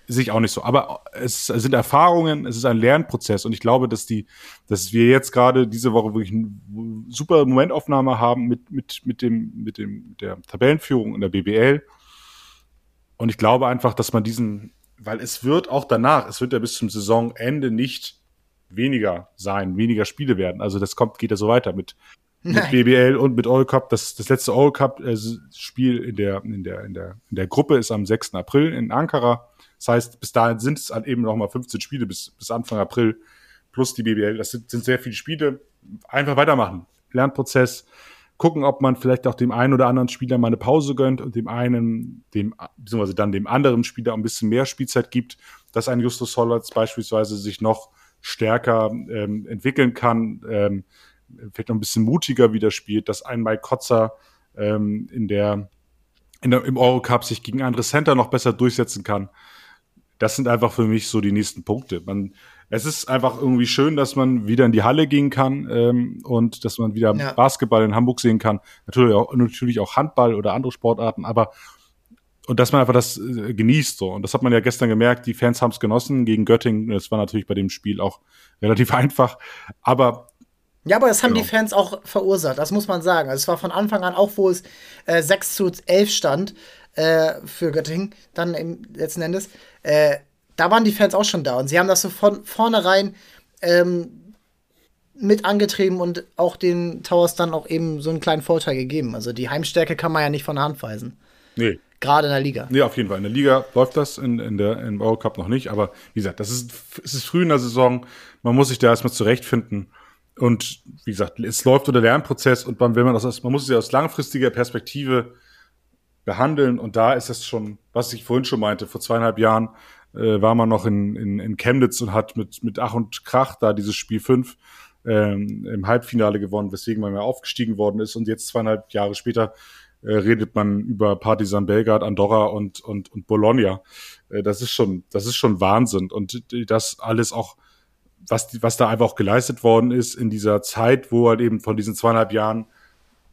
sich auch nicht so. Aber es sind Erfahrungen, es ist ein Lernprozess und ich glaube, dass die, dass wir jetzt gerade diese Woche wirklich eine super Momentaufnahme haben mit, mit, mit dem, mit dem, mit der Tabellenführung in der BBL. Und ich glaube einfach, dass man diesen, weil es wird auch danach, es wird ja bis zum Saisonende nicht weniger sein, weniger Spiele werden. Also das kommt, geht ja so weiter mit, mit BBL und mit Eurocup. Das, das letzte Eurocup-Spiel in der, in der, in der, in der Gruppe ist am 6. April in Ankara. Das heißt, bis dahin sind es halt eben noch mal 15 Spiele bis, bis Anfang April plus die BBL. Das sind, sind sehr viele Spiele. Einfach weitermachen. Lernprozess. Gucken, ob man vielleicht auch dem einen oder anderen Spieler mal eine Pause gönnt und dem einen, dem, beziehungsweise dann dem anderen Spieler ein bisschen mehr Spielzeit gibt, dass ein Justus Hollatz beispielsweise sich noch stärker ähm, entwickeln kann, ähm, vielleicht noch ein bisschen mutiger wieder spielt, dass ein Mike Kotzer ähm, in der, in der, im Eurocup sich gegen andere Center noch besser durchsetzen kann das sind einfach für mich so die nächsten Punkte. Man, es ist einfach irgendwie schön, dass man wieder in die Halle gehen kann ähm, und dass man wieder ja. Basketball in Hamburg sehen kann. Natürlich auch, natürlich auch Handball oder andere Sportarten, aber und dass man einfach das äh, genießt so. Und das hat man ja gestern gemerkt, die Fans haben es genossen gegen Göttingen. Das war natürlich bei dem Spiel auch relativ einfach. Aber ja, aber das haben genau. die Fans auch verursacht, das muss man sagen. Also es war von Anfang an, auch wo es äh, 6 zu 11 stand, äh, für Göttingen, dann im letzten Endes, äh, da waren die Fans auch schon da und sie haben das so von vornherein ähm, mit angetrieben und auch den Towers dann auch eben so einen kleinen Vorteil gegeben. Also die Heimstärke kann man ja nicht von der Hand weisen. Nee. Gerade in der Liga. Nee, auf jeden Fall. In der Liga läuft das, in, in der im Eurocup noch nicht. Aber wie gesagt, das ist, es ist früh in der Saison. Man muss sich da erstmal zurechtfinden. Und wie gesagt, es läuft unter Lernprozess und man, wenn man das, man muss es ja aus langfristiger Perspektive behandeln. Und da ist es schon, was ich vorhin schon meinte, vor zweieinhalb Jahren äh, war man noch in, in, in Chemnitz und hat mit, mit Ach und Krach da dieses Spiel 5 ähm, im Halbfinale gewonnen, weswegen man ja aufgestiegen worden ist. Und jetzt zweieinhalb Jahre später äh, redet man über Partisan Belgrad, Andorra und, und, und Bologna. Äh, das ist schon, das ist schon Wahnsinn. Und das alles auch, was, was da einfach auch geleistet worden ist in dieser Zeit, wo halt eben von diesen zweieinhalb Jahren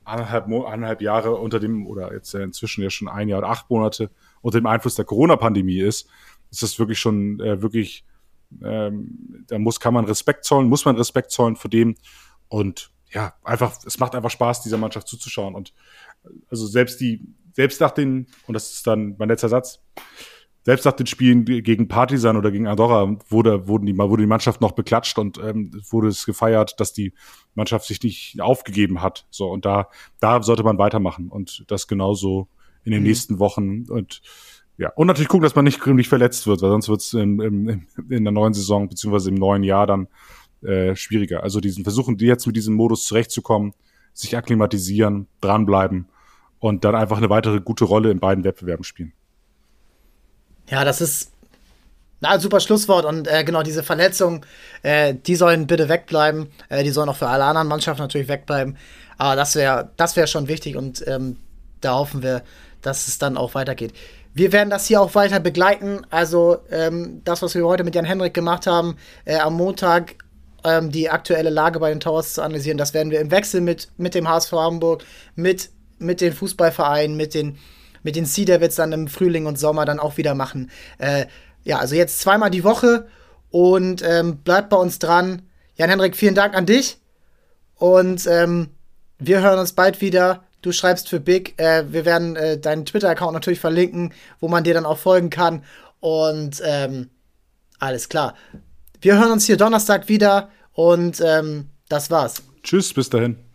anderthalb, anderthalb Jahre unter dem, oder jetzt inzwischen ja schon ein Jahr oder acht Monate unter dem Einfluss der Corona-Pandemie ist, ist das wirklich schon äh, wirklich, ähm, da muss, kann man Respekt zollen, muss man Respekt zollen vor dem. Und ja, einfach, es macht einfach Spaß, dieser Mannschaft zuzuschauen. Und also selbst die, selbst nach den, und das ist dann mein letzter Satz, selbst nach den Spielen gegen Partisan oder gegen Andorra wurde, wurden die, wurde die Mannschaft noch beklatscht und ähm, wurde es gefeiert, dass die Mannschaft sich nicht aufgegeben hat. So, und da, da sollte man weitermachen und das genauso in den mhm. nächsten Wochen und ja, und natürlich gucken, dass man nicht, nicht verletzt wird, weil sonst wird es in, in, in der neuen Saison beziehungsweise im neuen Jahr dann äh, schwieriger. Also diesen versuchen, die jetzt mit diesem Modus zurechtzukommen, sich akklimatisieren, dranbleiben und dann einfach eine weitere gute Rolle in beiden Wettbewerben spielen. Ja, das ist Na, super Schlusswort. Und äh, genau, diese Verletzungen, äh, die sollen bitte wegbleiben. Äh, die sollen auch für alle anderen Mannschaften natürlich wegbleiben. Aber das wäre das wär schon wichtig und ähm, da hoffen wir, dass es dann auch weitergeht. Wir werden das hier auch weiter begleiten. Also ähm, das, was wir heute mit Jan Henrik gemacht haben, äh, am Montag ähm, die aktuelle Lage bei den Towers zu analysieren, das werden wir im Wechsel mit, mit dem HSV Hamburg, mit, mit den Fußballvereinen, mit den, mit den Sea Devils dann im Frühling und Sommer dann auch wieder machen. Äh, ja, also jetzt zweimal die Woche und ähm, bleibt bei uns dran. Jan Henrik, vielen Dank an dich und ähm, wir hören uns bald wieder. Du schreibst für Big. Äh, wir werden äh, deinen Twitter-Account natürlich verlinken, wo man dir dann auch folgen kann. Und ähm, alles klar. Wir hören uns hier Donnerstag wieder und ähm, das war's. Tschüss, bis dahin.